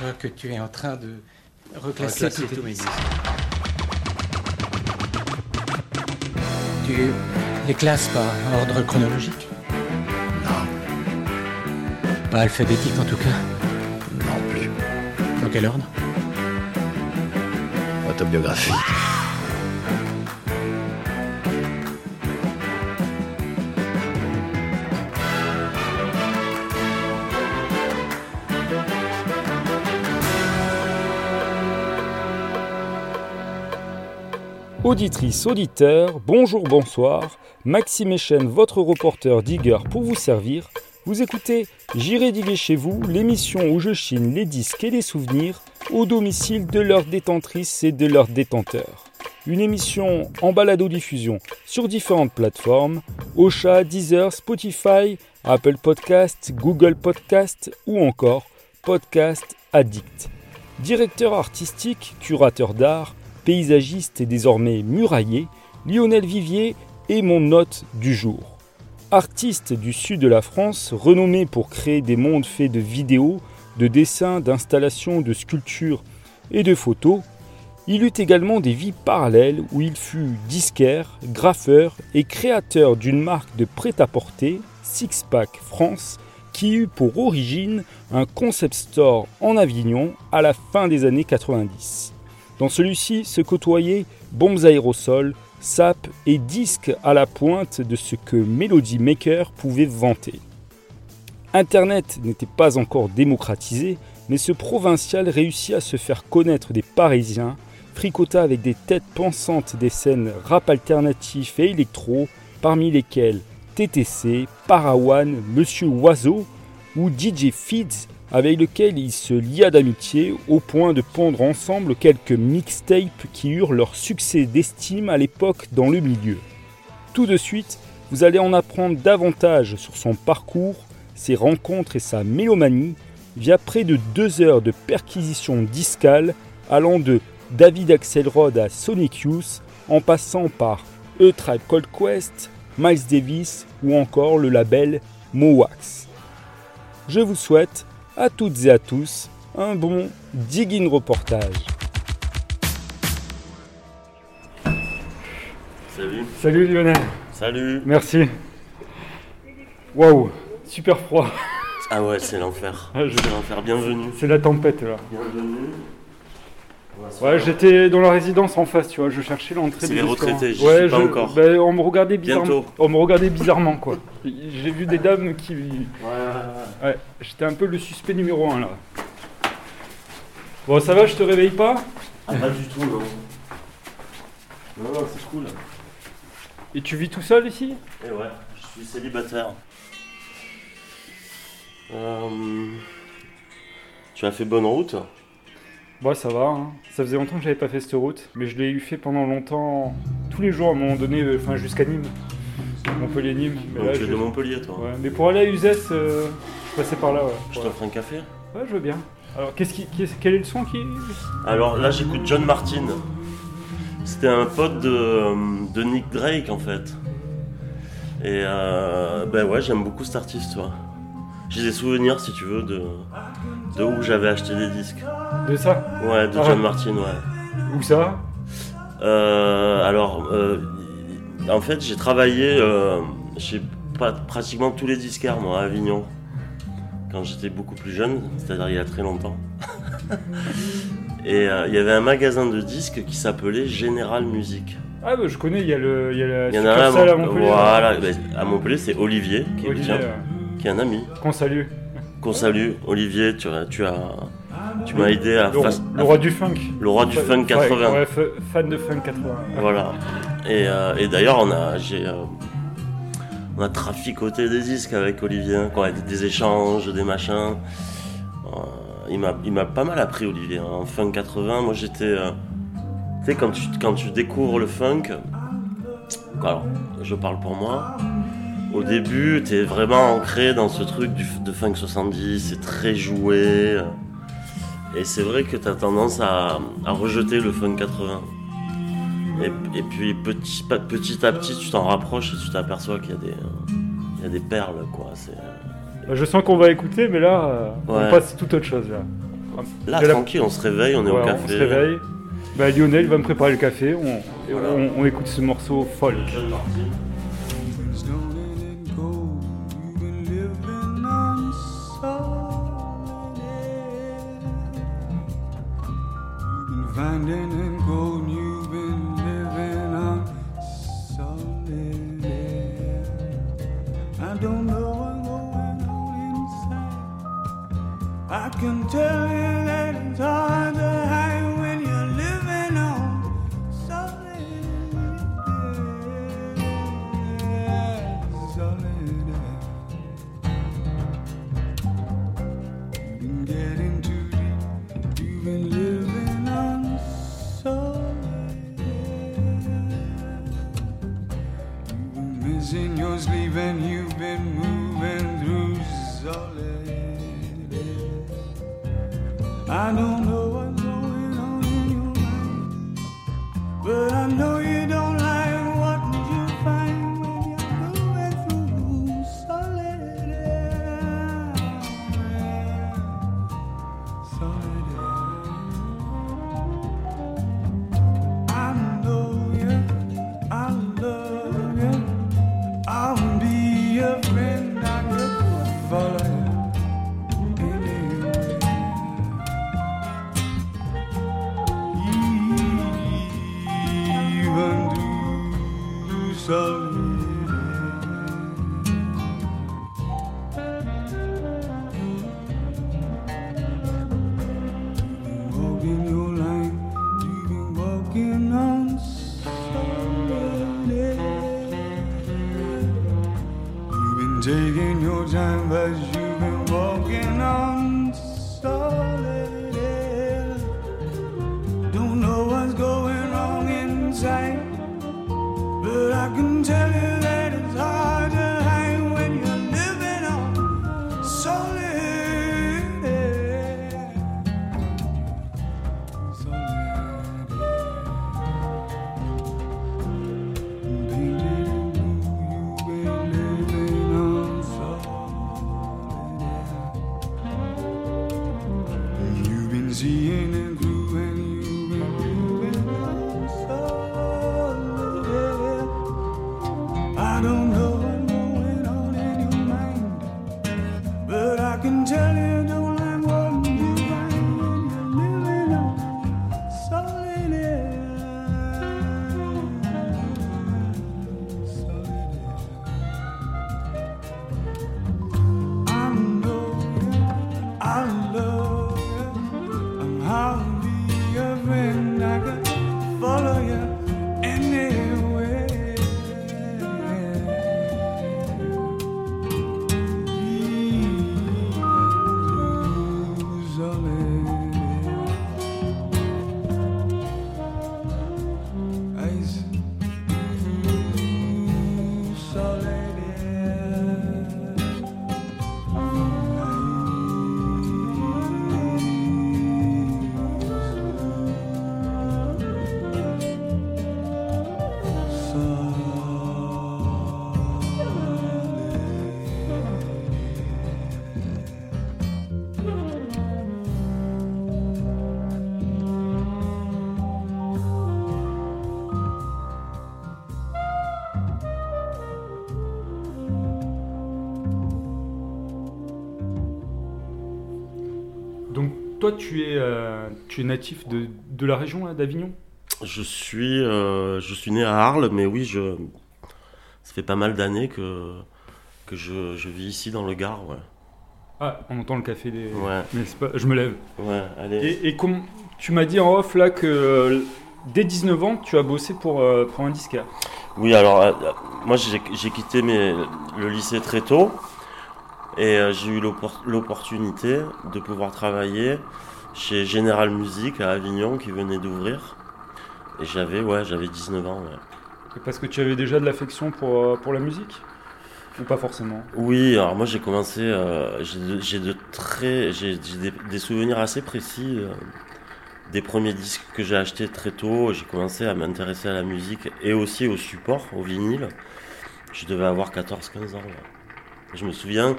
vois que tu es en train de reclasser, Reclasser tous disques. Tu les classes par ordre chronologique Non, Pas alphabétique en tout cas. non plus. Dans quel ordre? Autobiographie. Auditrice, auditeur, bonjour, bonsoir. Maxime Echen, votre reporter digger pour vous servir. Vous écoutez J'irai diguer chez vous, l'émission où je chine les disques et les souvenirs au domicile de leurs détentrices et de leurs détenteurs. Une émission en balado-diffusion sur différentes plateformes Ocha, Deezer, Spotify, Apple Podcast, Google Podcast ou encore Podcast Addict. Directeur artistique, curateur d'art, paysagiste et désormais murailler, Lionel Vivier est mon hôte du jour. Artiste du sud de la France, renommé pour créer des mondes faits de vidéos, de dessins, d'installations, de sculptures et de photos, il eut également des vies parallèles où il fut disquaire, graffeur et créateur d'une marque de prêt-à-porter, Six Pack France, qui eut pour origine un concept store en Avignon à la fin des années 90. Dans celui-ci se côtoyaient bombes aérosols, sapes et disques à la pointe de ce que Melody Maker pouvait vanter. Internet n'était pas encore démocratisé, mais ce provincial réussit à se faire connaître des Parisiens, fricota avec des têtes pensantes des scènes rap alternatif et électro, parmi lesquels TTC, Parawan, Monsieur Oiseau ou DJ Feeds, avec lequel il se lia d'amitié au point de pondre ensemble quelques mixtapes qui eurent leur succès d'estime à l'époque dans le milieu. Tout de suite, vous allez en apprendre davantage sur son parcours, ses rencontres et sa mélomanie via près de deux heures de perquisition discale allant de David Axelrod à Sonic Youth en passant par E-Tribe Cold Quest, Miles Davis ou encore le label Mowax. Je vous souhaite à toutes et à tous un bon digging reportage. Salut. Salut Lionel, Salut. merci. Waouh, super froid. Ah ouais, c'est l'enfer. Ah, je- C'est l'enfer. Bienvenue. C'est la tempête là. Bienvenue. Ouais, j'étais dans la résidence en face, tu vois, je cherchais l'entrée C'est des les retraités, j'y ouais, suis pas je- encore. ben, on me regardait bizarrement. Bientôt. On me regardait bizarrement quoi. J'ai vu des dames qui. Ouais, ouais, Ouais, j'étais un peu le suspect numéro un là. Bon, ça va, je te réveille pas? Ah, pas du tout, non. Non, non, c'est cool. Et tu vis tout seul ici? Et ouais, je suis célibataire. Euh, Tu as fait bonne route? Bon, ça va, hein. Ça faisait longtemps que j'avais pas fait cette route, mais je l'ai eu fait pendant longtemps, tous les jours à un moment donné, euh, enfin jusqu'à Nîmes. Montpellier-Nîmes. Mais, là, Tu es je- de Montpellier, toi. ouais. mais pour aller à Uzès, euh, je passais par là, ouais. Je t'offre un café Ouais, je veux bien. Alors, qu'est-ce qui, qu'est-ce- quel est le son qui. Alors là, j'écoute John Martin. C'était un pote de, de Nick Drake en fait. Et euh, ben ouais, j'aime beaucoup cet artiste, toi. J'ai des souvenirs, si tu veux, de, de où j'avais acheté des disques. De ça Ouais, de Ah John. Martin, ouais. Où ça Euh, alors, euh, en fait, j'ai travaillé euh, chez pas, pratiquement tous les disquaires, moi, à Avignon. Quand j'étais beaucoup plus jeune, c'est-à-dire il y a très longtemps. Et il y avait un magasin de disques qui s'appelait Général Musique. Ah, bah, je connais, il y a, le, il y a la Il y en a un à, Montpellier. Voilà, ben, à Montpellier, c'est Olivier, qui est, le Olivier, euh, qui est un ami. qu'on salue. Qu'on salue. Olivier, tu, as- tu as, tu m'as aidé à, Le, face- le roi du funk. le roi du funk ouais, 80. Ouais, fa- fan de funk 80. Voilà. Et, euh, et d'ailleurs, on a, j'ai, euh, on a traficoté des disques avec Olivier, hein, quoi, des, des échanges, des machins. Euh, il m'a, il m'a pas mal appris Olivier. hein. En funk 80, moi j'étais, tu sais, quand tu, quand tu découvres le funk, alors, je parle pour moi. Au début, t'es vraiment ancré dans ce truc du, de funk 70, c'est très joué. euh, Et c'est vrai que t'as tendance à, à rejeter le funk 80. Et, et puis petit, à petit, tu t'en rapproches et tu t'aperçois qu'il y a des, euh, il y a des perles, quoi. C'est, Bah, Je sens qu'on va écouter, mais là, euh, on passe toute autre chose là. Là, tranquille, on se réveille, on est au café. On se réveille. Bah, Lionel va me préparer le café. On, et Voilà. on, on écoute ce morceau folk. Finding and gold, you've been living on solid air. I don't know what's going on inside. I can tell you that it's hard I know toi, tu es, euh, tu es natif de, de la région là, d'Avignon? Je suis, euh, je suis né à Arles, mais oui, je, ça fait pas mal d'années que, que je, je vis ici dans le Gard. Ouais, Ah, on entend le café des. ouais, Mais pas, je me lève. ouais allez. Et, et comme tu m'as dit en off là que euh, dès 19 ans, tu as bossé pour, euh, pour un disquaire. Oui, alors, moi j'ai j'ai quitté mes, le lycée très tôt et euh, j'ai eu l'oppor- l'opportunité de pouvoir travailler chez General Music à Avignon qui venait d'ouvrir. Et j'avais, ouais, j'avais 19 ans. ouais. Et Parce que tu avais déjà de l'affection pour, euh, pour la musique? Ou pas forcément? Oui, alors moi j'ai commencé, euh, j'ai de, très, j'ai des, des souvenirs assez précis euh, des premiers disques que j'ai achetés très tôt. J'ai commencé à m'intéresser à la musique et aussi au support, au vinyle. Je devais avoir 14-15 ans. ouais. Je me souviens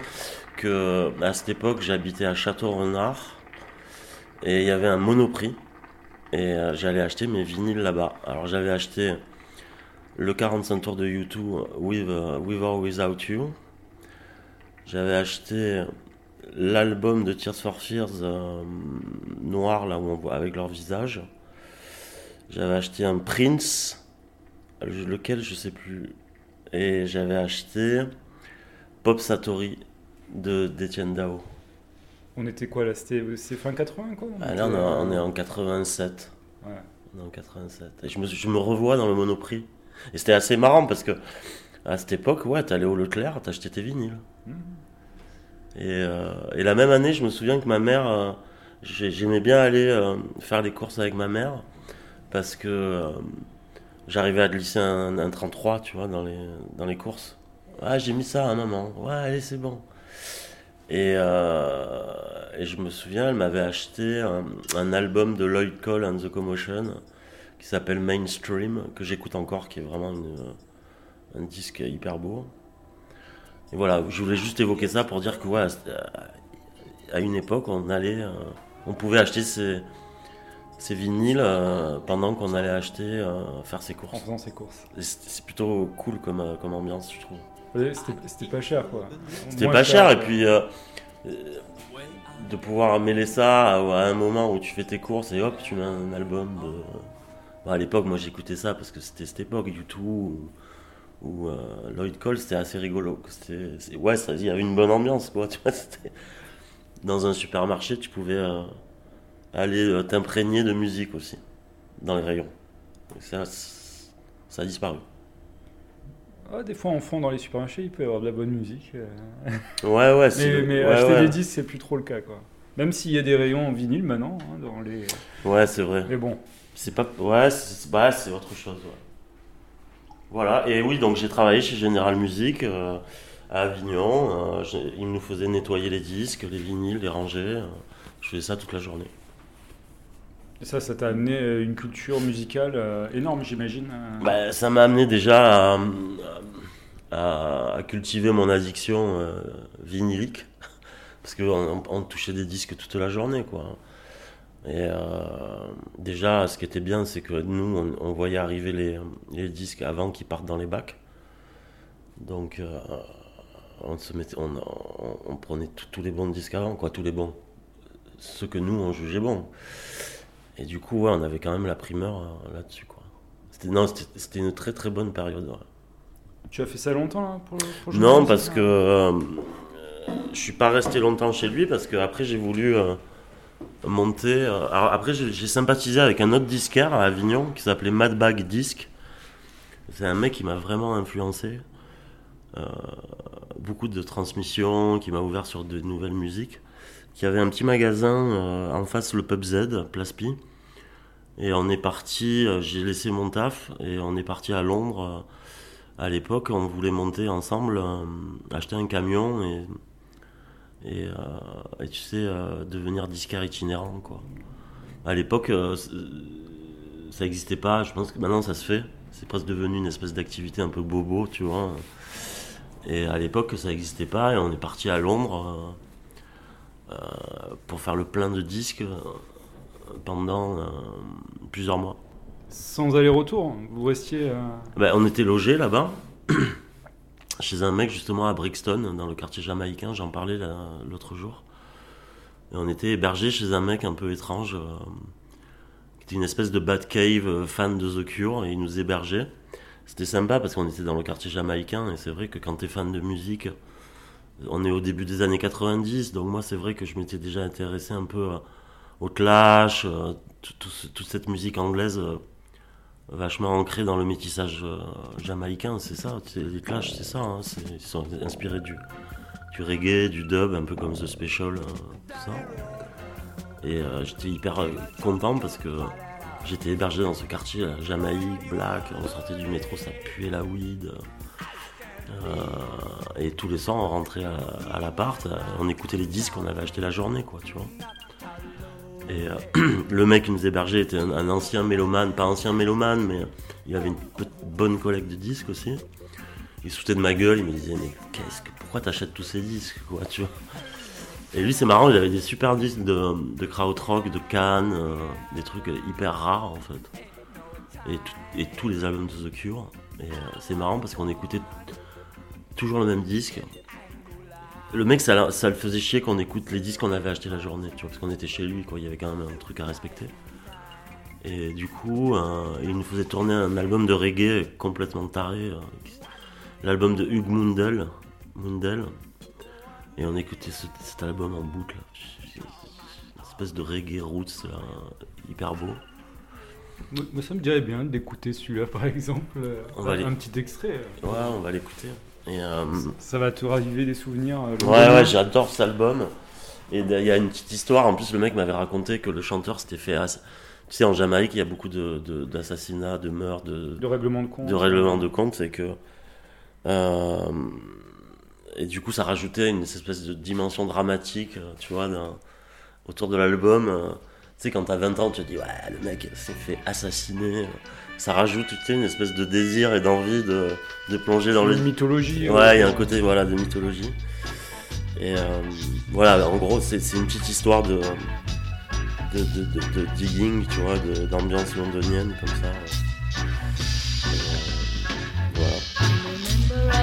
que à cette époque j'habitais à Château-Renard Et il y avait un monoprix. Et euh, j'allais acheter mes vinyles là-bas. Alors j'avais acheté le 45 tours de U2 With, euh, With or Without You. J'avais acheté l'album de Tears for Fears euh, noir là où on voit avec leur visage. J'avais acheté un Prince, le- lequel je sais plus. Et j'avais acheté Pop Satori de d'Etienne Dao. On était quoi là C'était c'est fin 80 quoi Ah, là on, est- on est en 87. Ouais. On est en 87. Et je me, je me revois dans le Monoprix. Et c'était assez marrant parce que à cette époque, ouais, t'allais au Leclerc, t'achetais tes vinyles. Et, euh, et la même année, je me souviens que ma mère, euh, j'ai- j'aimais bien aller euh, faire les courses avec ma mère parce que euh, j'arrivais à glisser un, un 33, tu vois, dans les, dans les courses. Ah, j'ai mis ça à maman. Ouais, allez, c'est bon. Et, euh, et je me souviens, elle m'avait acheté un, un album de Lloyd Cole and the Commotion qui s'appelle Mainstream, que j'écoute encore, qui est vraiment une- un disque hyper beau. Et voilà, je voulais juste évoquer ça pour dire que ouais, à une époque, on allait, euh, on pouvait acheter ses, ses vinyles euh, pendant qu'on allait acheter, faire ses En courses. faisant ses courses. C'est plutôt cool comme, comme ambiance, je trouve. C'était pas cher quoi. C'était pas cher, et puis euh, euh, de pouvoir mêler ça à, à un moment où tu fais tes courses et hop, tu mets un album de. Bon, à l'époque, moi j'écoutais ça parce que c'était cette époque, YouTube ou, ou, euh, Lloyd Cole, c'était assez rigolo. C'était, c'est- ouais, ça, il y avait une bonne ambiance quoi. Tu vois, c'était- dans un supermarché, tu pouvais euh, aller euh, t'imprégner de musique aussi dans les rayons. Et ça, c- ça a disparu. Ah, des fois en fond dans les supermarchés, il peut y avoir de la bonne musique. euh. Ouais, ouais, c'est Mais, mais ouais, acheter ouais. des disques, c'est plus trop le cas quoi. Même s'il y a des rayons en vinyle maintenant hein, dans les. Ouais, c'est vrai. Mais bon. C'est pas. Ouais, c'est bah, autre chose. ouais. Voilà, et oui, donc j'ai travaillé chez General Music euh, à Avignon. euh, ils nous faisaient nettoyer les disques, les vinyles, les ranger. euh, je faisais ça toute la journée. Ça, ça t'a amené euh, une culture musicale euh, énorme, j'imagine. euh. Bah, ça m'a amené déjà à, cultiver mon addiction euh. Parce qu'on on touchait des disques toute la journée, quoi. Et déjà, ce qui était bien, c'est que nous, on, voyait arriver les, disques avant qu'ils partent dans les bacs. Donc, on, se mettait, on, on- prenait tous les bons disques avant, quoi, tous les bons. Ceux que nous, on jugeait bons. Et du coup, ouais, on avait quand même la primeur euh, là-dessus, quoi. C'était, non, c'était, c'était une très très bonne période. ouais. Tu as fait ça longtemps là, pour, pour Non, parce que euh, je suis pas resté longtemps chez lui parce que après j'ai voulu euh, monter. euh, alors après j'ai, j'ai sympathisé avec un autre disquaire à Avignon qui s'appelait Mad Bag Disc. C'est un mec qui m'a vraiment influencé. Beaucoup de transmissions, qui m'a ouvert sur de nouvelles musiques. Qui avait un petit magasin euh, en face le Pub Z, Place Pi. Et on est parti, euh, j'ai laissé mon taf et on est parti à Londres. euh, à l'époque, on voulait monter ensemble, acheter un camion et, et, tu sais, devenir disquaire itinérant. Quoi. À l'époque, ça n'existait pas. Je pense que maintenant, ça se fait. C'est presque devenu une espèce d'activité un peu bobo, tu vois. Et à l'époque, ça n'existait pas et on est parti à Londres pour faire le plein de disques euh, pendant euh, plusieurs mois. Sans aller-retour, vous restiez. euh, Ben, on était logé là-bas, chez un mec justement à Brixton, dans le quartier jamaïcain, j'en parlais l'autre jour. Et on était hébergé chez un mec un peu étrange, euh, qui était une espèce de Batcave euh, fan de The Cure, et il nous hébergeait. C'était sympa parce qu'on était dans le quartier jamaïcain, et c'est vrai que quand t'es fan de musique, on est au début des années 90, donc moi c'est vrai que je m'étais déjà intéressé un peu euh, au Clash, euh, toute cette musique anglaise. euh, vachement ancré dans le métissage jamaïcain, c'est ça, les Clash, c'est ça, hein, ils sont inspirés du, reggae, du dub, un peu comme The Special, tout ça. Et j'étais hyper content parce que j'étais hébergé dans ce quartier, Jamaïque, Black, on sortait du métro, ça puait la weed. Euh, et tous les soirs, on rentrait à, l'appart, euh, on écoutait les disques qu'on avait achetés la journée, quoi, tu vois. Et euh, le mec qui nous hébergeait était un, ancien mélomane, pas ancien mélomane, mais il avait une bonne collecte de disques aussi. Il se foutait de ma gueule, il me disait mais qu'est-ce que pourquoi t'achètes tous ces disques quoi, tu vois Et lui, c'est marrant, il avait des super disques de, de krautrock, de Cannes, des trucs hyper rares en fait. Et, tous les albums de The Cure. Et c'est marrant parce qu'on écoutait toujours le même disque. Le mec, ça, le faisait chier qu'on écoute les disques qu'on avait achetés la journée, tu vois, parce qu'on était chez lui, quoi. Il y avait quand même un truc à respecter. Et du coup, euh, il nous faisait tourner un album de reggae complètement taré. euh, L'album de Hugh Mundell. Mundell. Et on écoutait ce- cet album en boucle. Une espèce de reggae roots, là, hyper beau. Moi, ça me dirait bien d'écouter celui-là, par exemple. euh, On va aller- un petit extrait. euh. Ouais, on va l'écouter. Et, euh, Ça va te raviver des souvenirs. euh, Ouais, ouais, j'adore cet album. Et il y a une petite histoire. En plus, le mec m'avait raconté que le chanteur s'était fait. Tu sais, en Jamaïque, il y a beaucoup de- de- d'assassinats, de, meurtres, de, De règlement de compte. de règlements de compte. C'est que. euh, et du coup, ça rajoutait une espèce de dimension dramatique, tu vois, autour de l'album. Tu sais, quand t'as 20 ans, tu te dis, ouais, le mec s'est fait assassiner. Ça rajoute, tu sais, une espèce de désir et d'envie de, de plonger dans le, une mythologie. Ouais, il y a un côté voilà, de mythologie. Et euh, voilà, en gros, c'est c'est une petite histoire de, de, de, de- de digging, tu vois, d'ambiance londonienne, comme ça. Et, euh, voilà.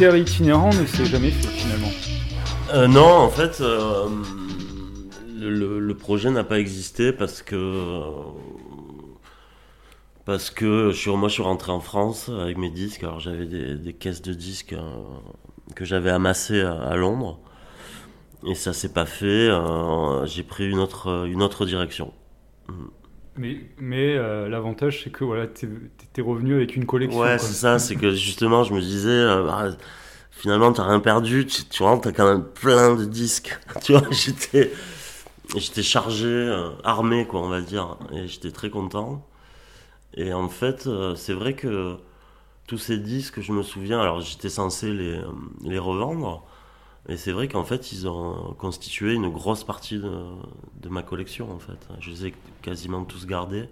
Itinérant ne s'est jamais fait finalement. Euh, non, en fait, euh, le, projet n'a pas existé parce que. Parce que je suis, moi je suis rentré en France avec mes disques, alors j'avais des, caisses de disques euh, que j'avais amassées à, à Londres, et ça s'est pas fait, euh, j'ai pris une autre, une autre direction. Mais, mais euh, l'avantage, c'est que voilà, t'es t'es revenu avec une collection. Ouais, c'est ça, c'est que justement, je me disais, euh, bah, finalement, t'as rien perdu, tu, tu vois, t'as quand même plein de disques. tu vois, j'étais. chargé, euh, armé, quoi, on va dire. Et j'étais très content. Et en fait, euh, c'est vrai que tous ces disques, je me souviens, alors j'étais censé les, les revendre. Et c'est vrai qu'en fait, ils ont constitué une grosse partie de, de ma collection, en fait. Je les ai quasiment tous gardés.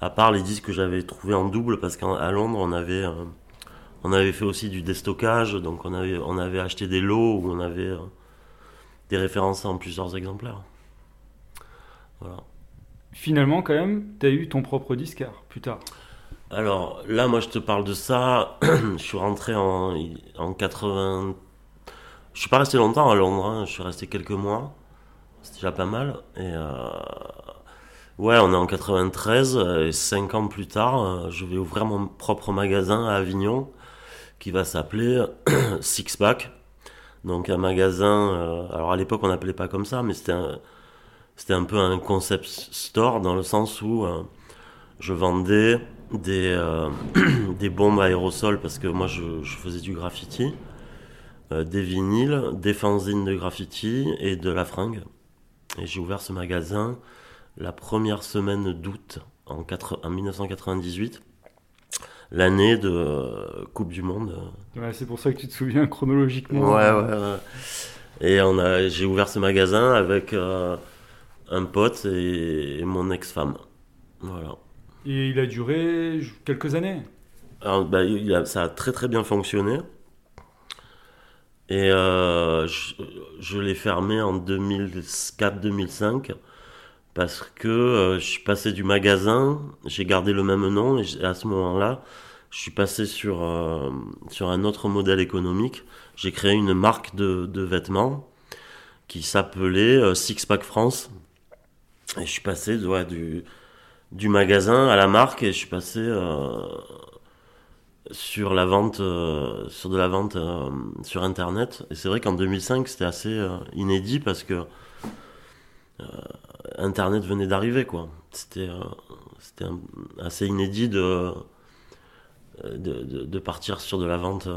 À part les disques que j'avais trouvés en double, parce qu'à Londres, on avait, euh, on avait fait aussi du déstockage. Donc on avait, on avait acheté des lots où on avait euh, des références en plusieurs exemplaires. Voilà. Finalement, quand même, tu as eu ton propre disquaire plus tard. Alors là, moi, je te parle de ça. je suis rentré en, en 80. Je suis pas resté longtemps à Londres. hein. Je suis resté quelques mois. C'était déjà pas mal. Et euh, ouais, on est en 93 euh, et cinq ans plus tard, euh, je vais ouvrir mon propre magasin à Avignon qui va s'appeler Six Pack. Donc un magasin. euh, alors à l'époque, on n'appelait pas comme ça, mais c'était un, peu un concept store dans le sens où je vendais des, bombes aérosols parce que moi je, faisais du graffiti, des vinyles, des fanzines de graffiti et de la fringue. Et j'ai ouvert ce magasin la première semaine d'août en, quatre- en 1998, l'année de euh, Coupe du Monde. Ouais, c'est pour ça que tu te souviens chronologiquement. Ouais, ouais, ouais. Et on a, j'ai ouvert ce magasin avec euh, un pote et, et mon ex-femme. Voilà. Et il a duré quelques années? Alors, bah, il a- ça a très très bien fonctionné. Et euh, je, je l'ai fermé en 2004-2005 parce que euh, je suis passé du magasin, j'ai gardé le même nom et à ce moment-là, je suis passé sur, euh, sur un autre modèle économique. J'ai créé une marque de, de vêtements qui s'appelait euh, Six Pack France. Et je suis passé ouais, du, du magasin à la marque et je suis passé euh, sur la vente euh, sur de la vente euh, sur internet et c'est vrai qu'en 2005 c'était assez euh, inédit parce que internet venait d'arriver quoi c'était c'était assez inédit de de, partir sur de la vente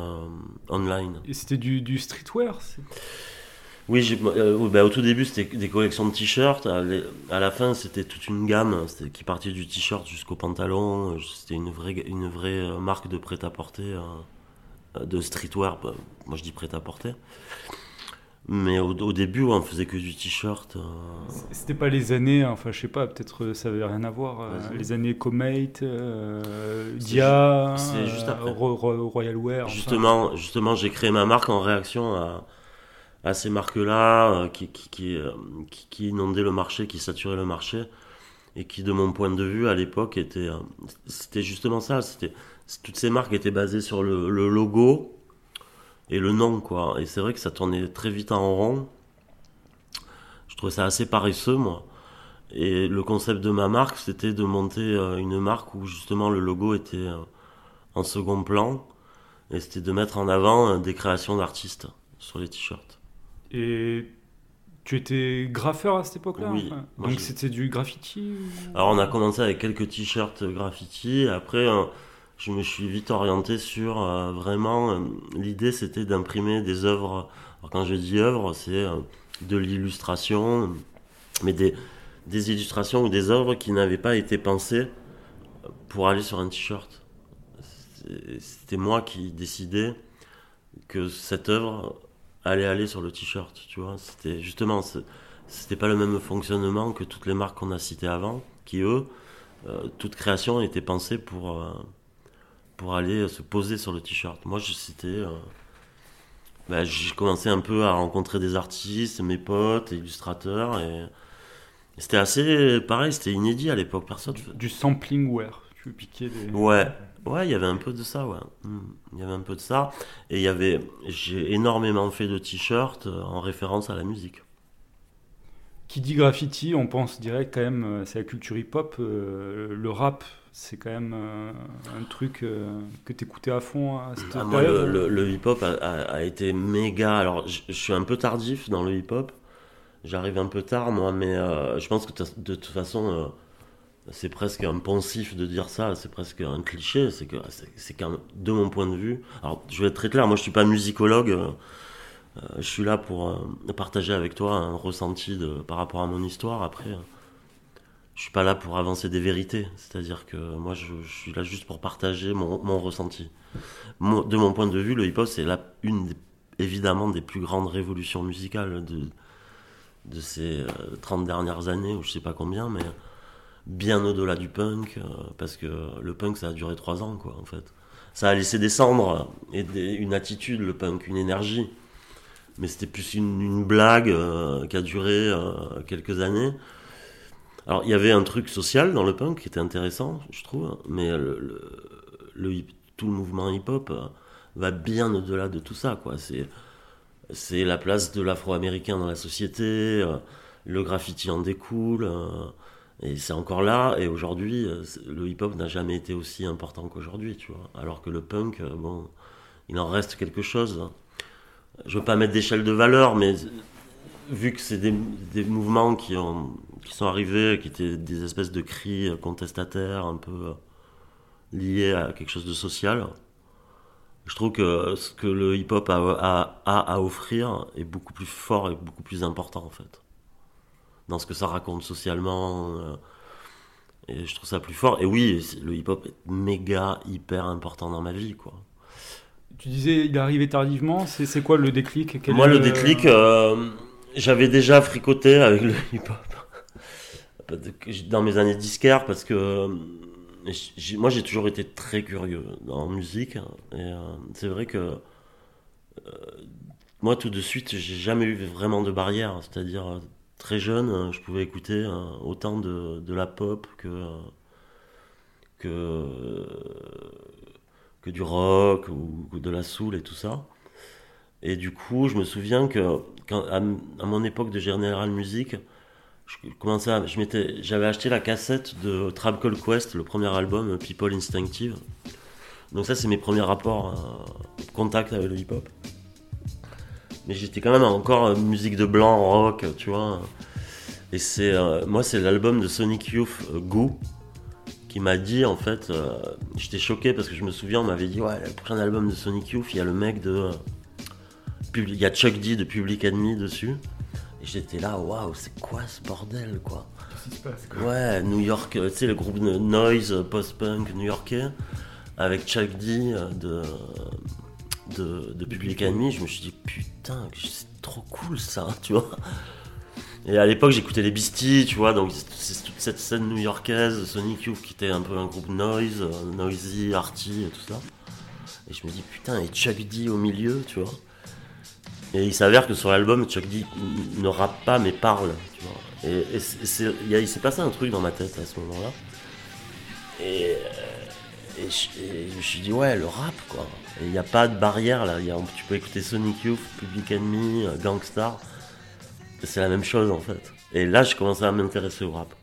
online Et c'était du, du streetwear. Oui, j'ai- euh, bah, au tout début, c'était des collections de t-shirts. À, la fin, c'était toute une gamme c'était- qui partait du t-shirt jusqu'au pantalon. C'était une vraie, une vraie euh, marque de prêt-à-porter, euh, euh, de streetwear. Bah, Moi, je dis prêt-à-porter. Mais au, au début, ouais, on faisait que du t-shirt. euh. C'était pas les années, enfin je sais pas, peut-être ça avait rien à voir. les années Comate, Dia, juste Royal Wear. enfin. Justement, justement j'ai créé ma marque en réaction à, à ces marques-là euh, qui, qui, euh, qui- qui inondaient le marché, qui saturaient le marché et qui, de mon point de vue, à l'époque, étaient, euh, c'était justement ça. C'était, toutes ces marques étaient basées sur le, le logo et le nom, quoi. Et c'est vrai que ça tournait très vite en rond. Je trouvais ça assez paresseux, moi. Et le concept de ma marque, c'était de monter une marque où justement le logo était en second plan. Et c'était de mettre en avant des créations d'artistes sur les t-shirts. Et tu étais graffeur à cette époque-là Oui. enfin Donc je- c'était du graffiti ou- Alors on a commencé avec quelques t-shirts graffiti. Après, euh, je me suis vite orienté sur euh, vraiment. euh, L'idée, c'était d'imprimer des œuvres. Alors quand je dis œuvres, c'est euh, de l'illustration, mais des, des illustrations ou des œuvres qui n'avaient pas été pensées pour aller sur un t-shirt. C'était moi qui décidais que cette œuvre allait aller sur le t-shirt, tu vois. C'était justement, c'était pas le même fonctionnement que toutes les marques qu'on a citées avant, qui eux, euh, toute création était pensée pour, euh, pour aller se poser sur le t-shirt. Moi, je- c'était. euh, bah, j'ai commencé un peu à rencontrer des artistes, mes potes, illustrateurs, et, c'était assez. Pareil, c'était inédit à l'époque, personne. Du sampling wear. Tu piquais des. Ouais, ouais, il y avait un peu de ça, ouais. Hmm, Il y avait un peu de ça. Et il y avait. J'ai énormément fait de t-shirts euh, en référence à la musique. Qui dit graffiti, on pense direct quand même, euh, c'est la culture hip-hop. euh, le rap, c'est quand même euh, un truc euh, que t'écoutais à fond à cette Ah, moi, le, période. le- le hip-hop a, a- a été méga. Alors, je, suis un peu tardif dans le hip-hop. J'arrive un peu tard, moi, mais je pense que de toute façon, c'est presque un poncif de dire ça. C'est presque un cliché. C'est que c'est quand même, de mon point de vue. Alors, je vais être très clair. Moi, je suis pas musicologue. euh, Euh, je suis là pour euh, partager avec toi un ressenti par rapport à mon histoire. Après, euh, je suis pas là pour avancer des vérités. C'est-à-dire que moi, je, suis là juste pour partager mon, ressenti. De mon point de vue, le hip-hop, c'est une des- évidemment des plus grandes révolutions musicales de, de ces euh, 30 dernières années, ou je sais pas combien, mais bien au-delà du punk, euh, parce que le punk, ça a duré 3 ans, quoi, en fait. Ça a laissé des cendres et des- une attitude, le punk, une énergie. Mais c'était plus une, blague euh, qui a duré euh, quelques années. Alors, il y avait un truc social dans le punk qui était intéressant, je trouve, mais tout le mouvement hip-hop va bien au-delà de tout ça, quoi. C'est, c'est la place de l'afro-américain dans la société, le graffiti en découle, et c'est encore là, et aujourd'hui, euh, le hip-hop n'a jamais été aussi important qu'aujourd'hui, tu vois. Alors que le punk, euh, bon, il en reste quelque chose. hein. Je veux pas mettre d'échelle de valeur, mais vu que c'est des, mouvements qui, ont, qui sont arrivés, qui étaient des espèces de cris euh, contestataires, un peu liés à quelque chose de social, je trouve que ce que le hip-hop a- a à offrir est beaucoup plus fort et beaucoup plus important, en fait. Dans ce que ça raconte socialement. euh, et je trouve ça plus fort. Et oui, le hip-hop est méga, hyper important dans ma vie, quoi. Tu disais, il est arrivé tardivement. C'est quoi le déclic? Quel Moi, le déclic, euh, j'avais déjà fricoté avec le hip-hop dans mes années disquaires parce que euh, moi, j'ai toujours été très curieux en musique. Et euh, c'est vrai que euh, moi, tout de suite, j'ai jamais eu vraiment de barrière. C'est-à-dire, très jeune, euh, je pouvais écouter euh, autant de, la pop que, euh, euh, du rock ou, de la soul et tout ça. Et du coup, je me souviens que à, mon époque de General Music, je j'avais acheté la cassette de Tribe Called Quest, le premier album People Instinctive. Donc ça, c'est mes premiers rapports, euh, contact avec le hip-hop. Mais j'étais quand même encore euh, musique de blanc, rock, tu vois. Et c'est, euh, moi, c'est l'album de Sonic Youth, euh, Go, qui m'a dit, en fait, euh, j'étais choqué parce que je me souviens, on m'avait dit, ouais, le prochain album de Sonic Youth, il y a le mec de... il y a Chuck D de Public Enemy dessus. Et j'étais là, waouh, c'est quoi ce bordel, quoi? Qu'est-ce qui se passe quoi? Ouais, New York, tu sais, le groupe de noise post-punk new-yorkais, avec Chuck D de, de, de Public Enemy, je me suis dit, putain, c'est trop cool ça, tu vois. Et à l'époque, j'écoutais les Beasties, tu vois, donc c'est toute cette scène new-yorkaise, Sonic Youth qui était un peu un groupe noise, euh, noisy, arty et tout ça. Et je me dis, putain, et Chuck D au milieu, tu vois. Et il s'avère que sur l'album, Chuck D ne rappe pas mais parle, tu vois. Et, c'est- il s'est passé un truc dans ma tête à ce moment-là. Et, euh, et, je, et me suis dit, ouais, le rap, quoi. Il n'y a pas de barrière, là. Tu peux écouter Sonic Youth, Public Enemy, euh, Gangstar. C'est la même chose, en fait. Et là, je commençais à m'intéresser au rap.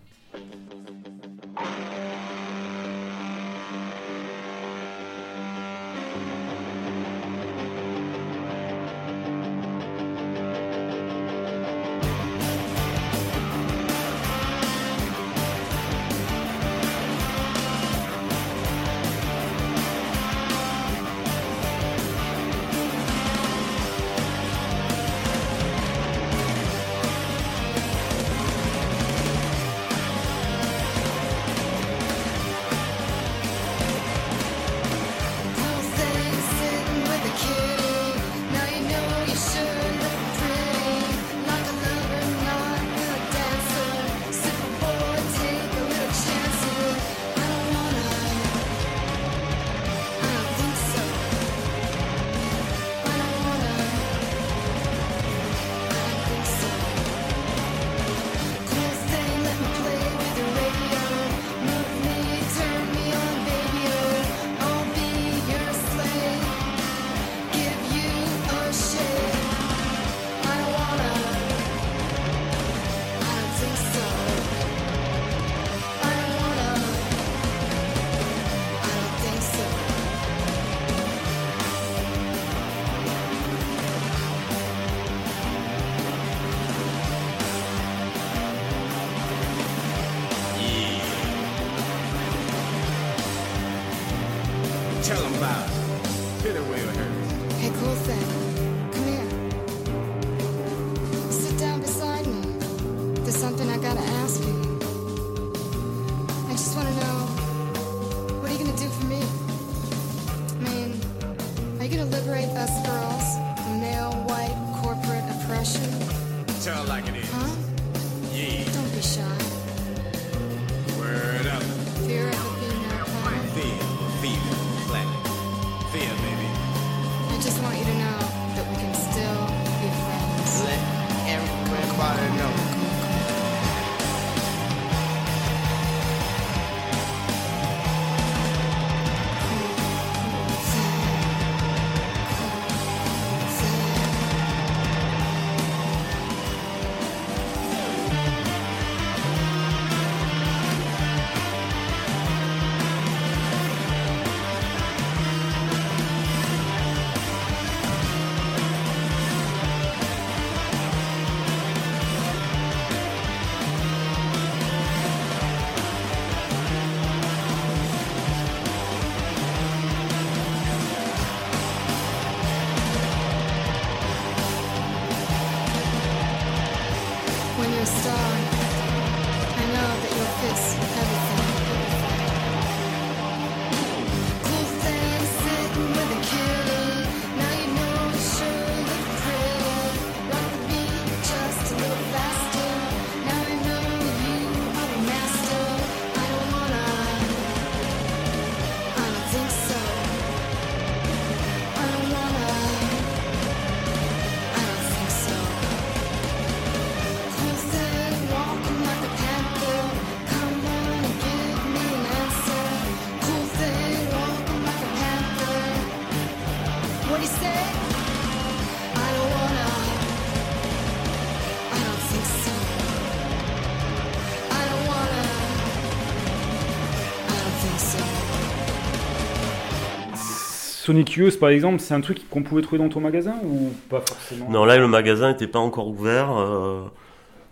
Sonic Youth, par exemple, c'est un truc qu'on pouvait trouver dans ton magasin ou pas forcément? Non, là, le magasin n'était pas encore ouvert. euh,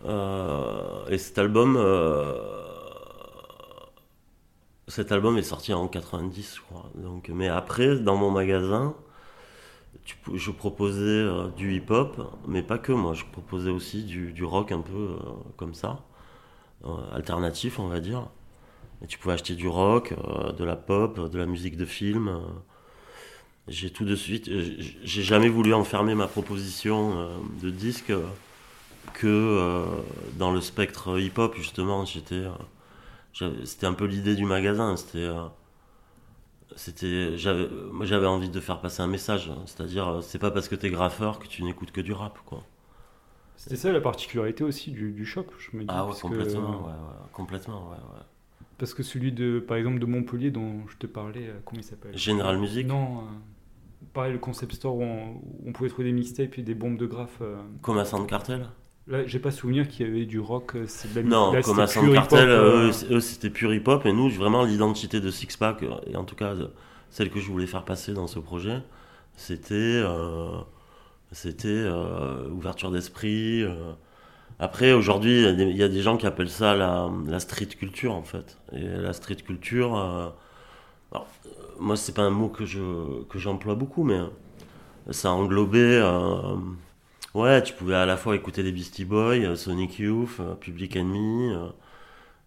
euh, et cet album, euh, cet album est sorti en 90, je crois. Donc, mais après, dans mon magasin, je proposais du hip-hop, mais pas que moi. Je proposais aussi du, du rock un peu comme ça, alternatif, on va dire. Et tu pouvais acheter du rock, de la pop, de la musique de film. J'ai tout de suite, euh, j'ai jamais voulu enfermer ma proposition euh, de disque euh, que dans le spectre hip-hop justement. J'étais, c'était un peu l'idée du magasin. C'était, c'était, j'avais, moi j'avais envie de faire passer un message. C'est-à-dire, c'est pas parce que t'es graffeur que tu n'écoutes que du rap, quoi. C'était ça la particularité aussi du, du shop, je me dis. Ah ouais, parce que- complètement, ouais, ouais, complètement, ouais, ouais. Parce que celui de, par exemple, de Montpellier dont je te parlais, comment il s'appelle? General Music. Non, euh, pareil, le concept store où on, où on pouvait trouver des mixtapes et des bombes de graphes. euh. Comme à Sand Cartel. Là, j'ai pas souvenir qu'il y avait du rock, euh, c'est de la Non, là, comme à Sand pur Cartel, euh, eux, c'était pur hip-hop, et nous, vraiment, l'identité de Six Pack, euh, et en tout cas, celle que je voulais faire passer dans ce projet, c'était euh, c'était euh, ouverture d'esprit. Après, aujourd'hui, il y a des- il y, a des gens qui appellent ça la, la street culture, en fait. Et la street culture, alors, moi, c'est pas un mot que je que j'emploie beaucoup, mais ça englobait. euh, Ouais, tu pouvais à la fois écouter les Beastie Boys, euh, Sonic Youth, euh, Public Enemy, euh,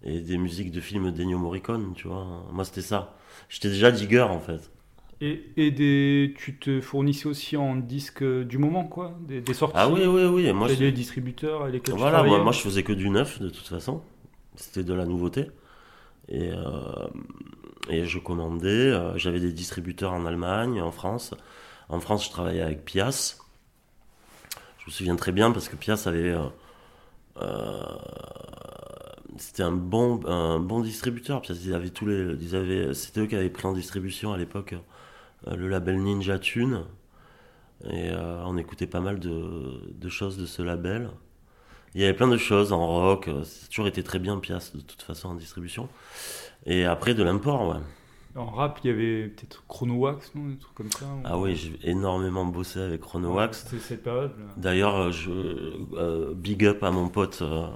et des musiques de films d'Ennio Morricone, tu vois. Moi, c'était ça. J'étais déjà digger, en fait. Et, et des, tu te fournissais aussi en disques euh, du moment, quoi Des, des sorties Ah oui, oui, oui. et Moi, des distributeurs avec lesquels voilà, moi, moi, je faisais que du neuf, de toute façon. C'était de la nouveauté. Et, euh, et je commandais. euh, J'avais des distributeurs en Allemagne, en France. En France, je travaillais avec Pias. Je me souviens très bien parce que Pias avait. euh, euh, c'était un bon, un bon distributeur. C'était eux qui avaient pris en distribution à l'époque le label Ninja Tune. Et on écoutait pas mal de, de choses de ce label. Il y avait plein de choses en rock. C'est toujours été très bien Pias de toute façon en distribution. Et après de l'import, ouais. En rap, il y avait peut-être Chrono Wax, non Des trucs comme ça ou- Ah oui, j'ai énormément bossé avec Chrono Wax. C'était cette période. D'ailleurs, euh, je euh, big up à mon pote euh,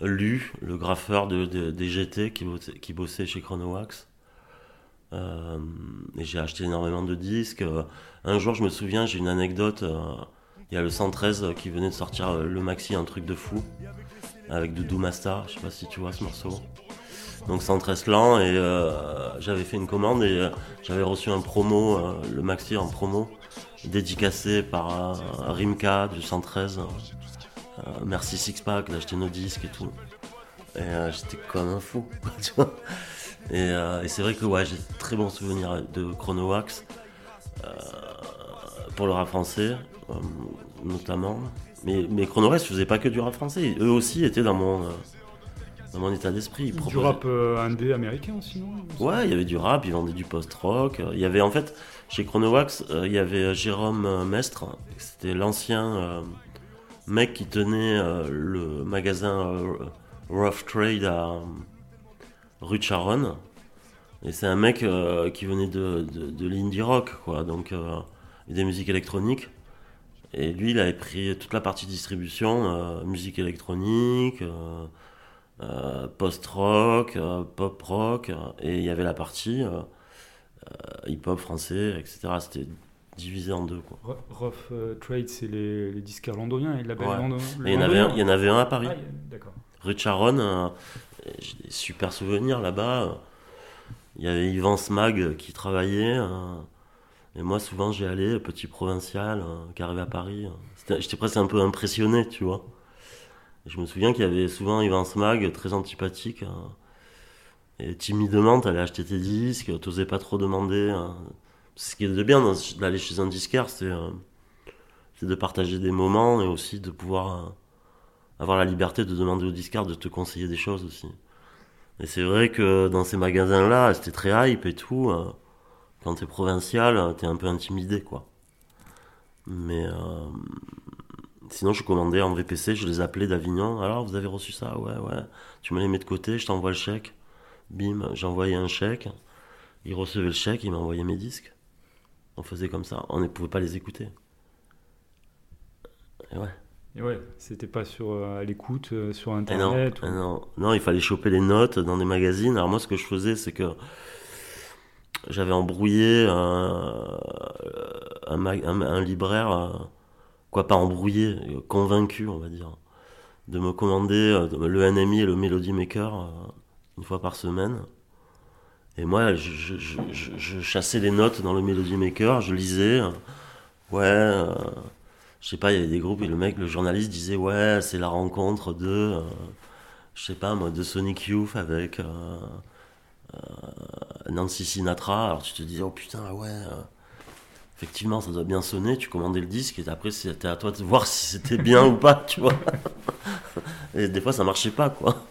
Lu, le graffeur de, de- des GT qui bossait, qui bossait chez Chrono Wax. Euh, et j'ai acheté énormément de disques. Euh, Un jour, je me souviens, j'ai une anecdote. Il y a le 113 qui venait de sortir le maxi, un truc de fou, avec Doudou Masta. Je sais pas si tu vois ce morceau. Donc 113 lents et euh, j'avais fait une commande et euh, j'avais reçu un promo, euh, le maxi en promo, dédicacé par euh, Rimka du 113. Euh, merci Sixpack d'acheter nos disques et tout. Et j'étais comme un fou, tu vois. Et, c'est vrai que ouais, j'ai très bons souvenirs de Chrono Wax euh, pour le rap français, notamment. Mais, mais Chrono Wax faisait pas que du rap français, eux aussi étaient dans mon, dans mon état d'esprit. Du rap euh, indé américain aussi, non Ouais, il y avait du rap, ils vendaient du post-rock. euh, Il y avait en fait, chez Chronowax, euh, il y avait Jérôme Mestre, c'était l'ancien euh, mec qui tenait le magasin Rough Trade à rue de Charonne. Et c'est un mec qui venait de, de, de l'indie rock, quoi, donc des musiques électroniques. Et lui, il avait pris toute la partie distribution, musique électronique, post-rock, euh, pop-rock, euh, et il y avait la partie euh, euh, hip-hop français, etc. C'était divisé en deux, quoi. Rough euh, Trade, c'est les, les disquaires londoniens et Ouais. il y en avait un, londonien. il y en avait un à Paris. Ah, D'accord. Rue Charonne, euh, j'ai des super souvenirs là-bas. Il y avait Yvan Smag qui travaillait. euh, et moi, souvent, j'y allais, petit provincial, euh, qui arrivait à Paris. euh. J'étais presque un peu impressionné, tu vois. Je me souviens qu'il y avait souvent Yvan Smag, très antipathique. euh, et timidement, t'allais acheter tes disques, t'osais pas trop demander. euh. Ce qui est de bien d'aller chez un disquaire, c'est euh, c'est de partager des moments et aussi de pouvoir euh, avoir la liberté de demander au disquaire de te conseiller des choses aussi. Et c'est vrai que dans ces magasins-là, c'était très hype et tout. euh, quand t'es provincial, t'es un peu intimidé, quoi. Mais euh, sinon, je commandais en VPC, je les appelais d'Avignon. Alors, vous avez reçu ça? Ouais, ouais. Tu me les mets de côté, je t'envoie le chèque. Bim, j'envoyais un chèque. Il recevait le chèque, il m'envoyait mes disques. On faisait comme ça, on ne pouvait pas les écouter. Et ouais. Et ouais, c'était pas sur, euh, à l'écoute, euh, sur Et non, Internet. et ou- non, non, il fallait choper les notes dans des magazines. Alors moi, ce que je faisais, c'est que j'avais embrouillé un, un, ma- un- un libraire, euh, quoi pas embrouillé, euh, convaincu, on va dire, de me commander euh, le NMI et le Melody Maker euh, une fois par semaine. Et moi, je, chassais les notes dans le Melody Maker, je lisais. ouais, je sais pas, il y avait des groupes et le mec, le journaliste disait ouais, c'est la rencontre de, je sais pas moi, de Sonic Youth avec Nancy Sinatra. Alors tu te disais oh putain ouais, effectivement ça doit bien sonner. Tu commandais le disque et après c'était à toi de voir si c'était bien ou pas, tu vois. Et des fois ça marchait pas quoi.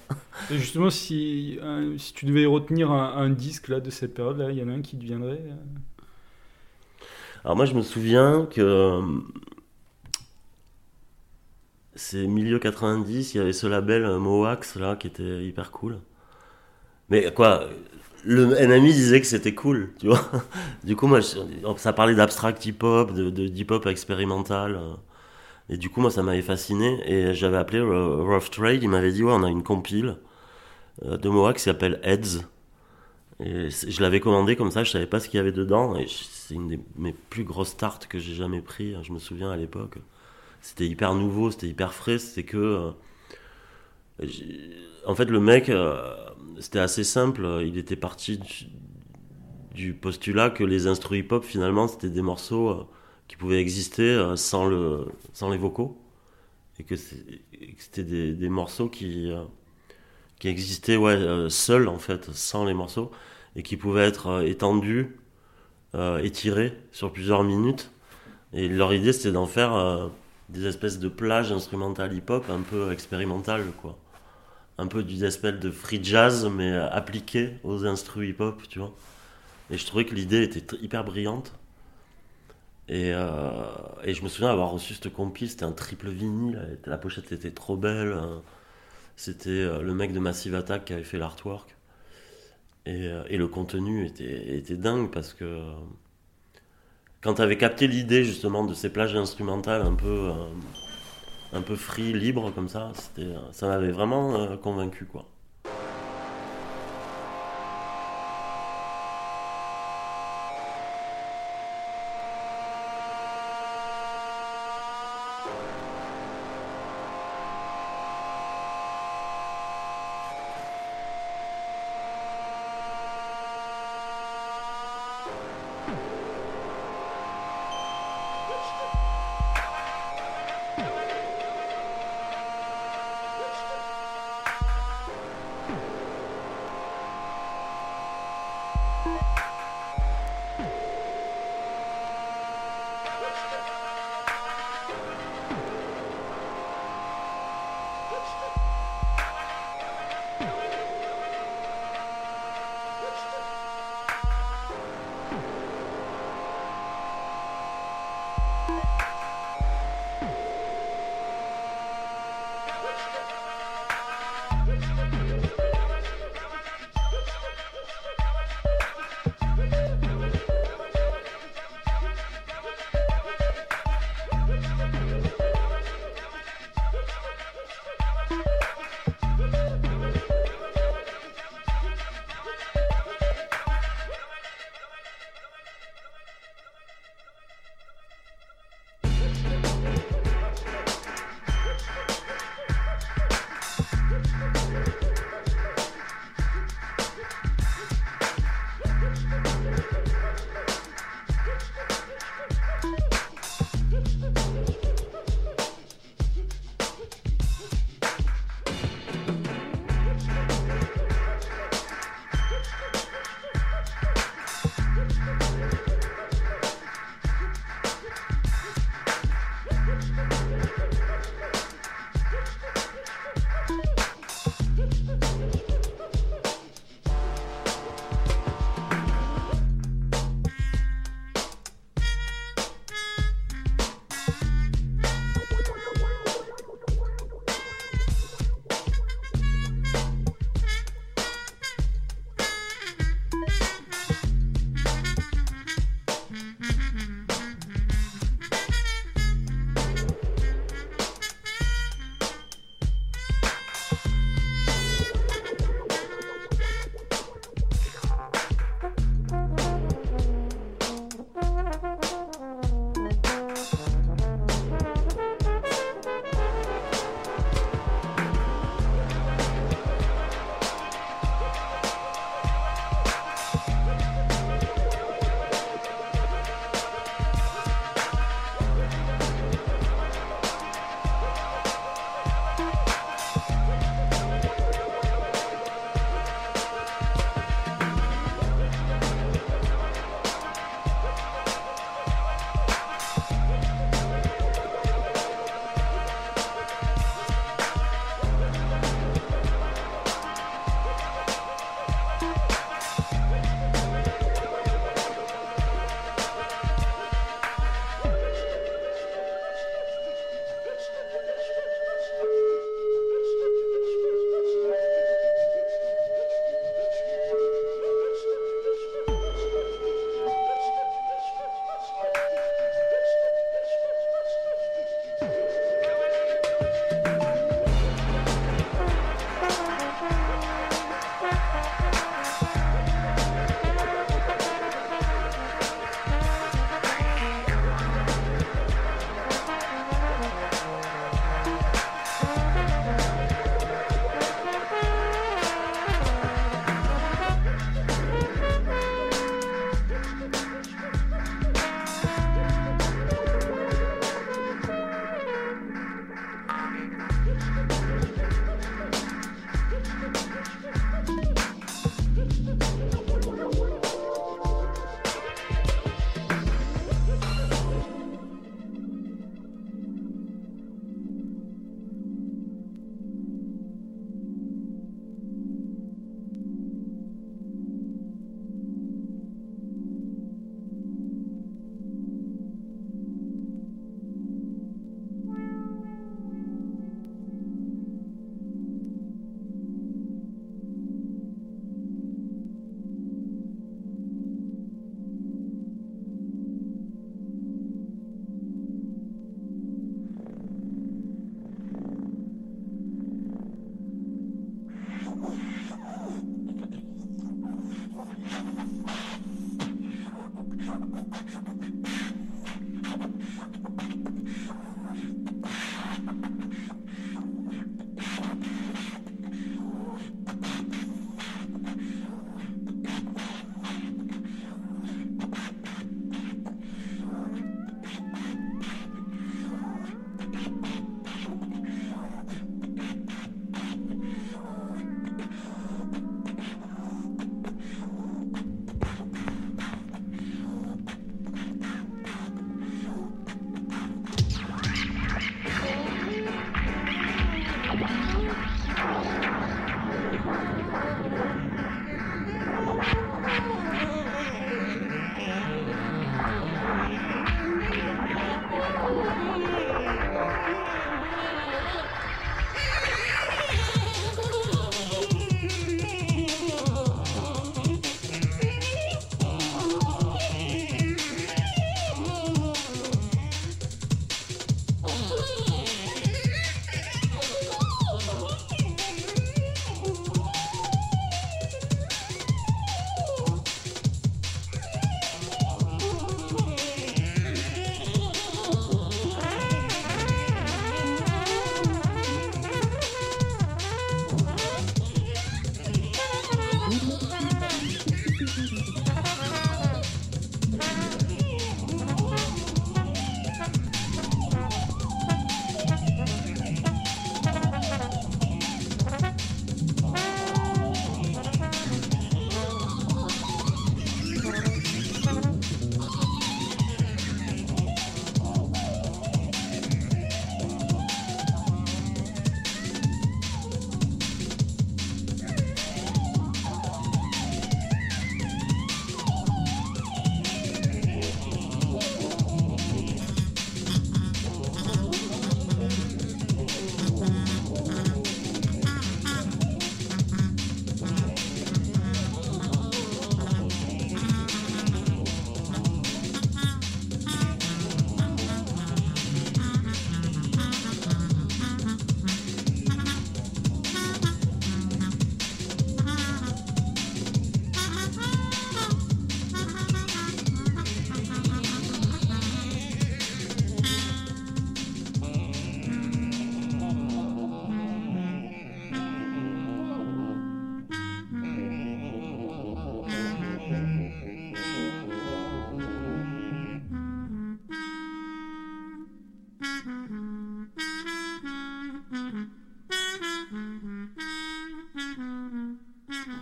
Et justement, si, un- si tu devais retenir un, un disque là, de cette période-là, il y en a un qui deviendrait. euh, Alors moi je me souviens que euh, c'est milieu 90, il y avait ce label euh, Moax là qui était hyper cool. Mais quoi, le NMI disait que c'était cool, tu vois. Du coup moi ça parlait d'abstract hip-hop, de, de hip-hop expérimental. euh, Et du coup moi ça m'avait fasciné et j'avais appelé euh, Rough Trade, il m'avait dit ouais on a une compile euh, de Moax qui s'appelle Heads. Et je l'avais commandé comme ça, je savais pas ce qu'il y avait dedans. Et c'est une des mes plus grosses tartes que j'ai jamais pris. hein, Je me souviens à l'époque. C'était hyper nouveau, c'était hyper frais. C'était que. En fait, le mec, euh, c'était assez simple. Il était parti du, postulat que les instruments hip-hop, finalement, c'était des morceaux euh, qui pouvaient exister euh, sans, le, sans les vocaux. Et que c'était des, des morceaux qui. qui existaient ouais, seuls en fait, sans les morceaux, et qui pouvaient être étendus, étirés sur plusieurs minutes. Et leur idée c'était d'en faire des espèces de plages instrumentales hip-hop un peu expérimentales, quoi. Un peu du espèce de free jazz, mais appliqué aux instruments hip-hop, tu vois. Et je trouvais que l'idée était hyper brillante. Et, euh, et je me souviens avoir reçu cette compil, c'était un triple vinyle, la pochette était trop belle. hein. C'était euh, le mec de Massive Attack qui avait fait l'artwork. Et, euh, et le contenu était, était dingue parce que quand tu avais capté l'idée justement de ces plages instrumentales un peu, euh, un peu free, libre comme ça, euh, ça m'avait vraiment euh, convaincu quoi.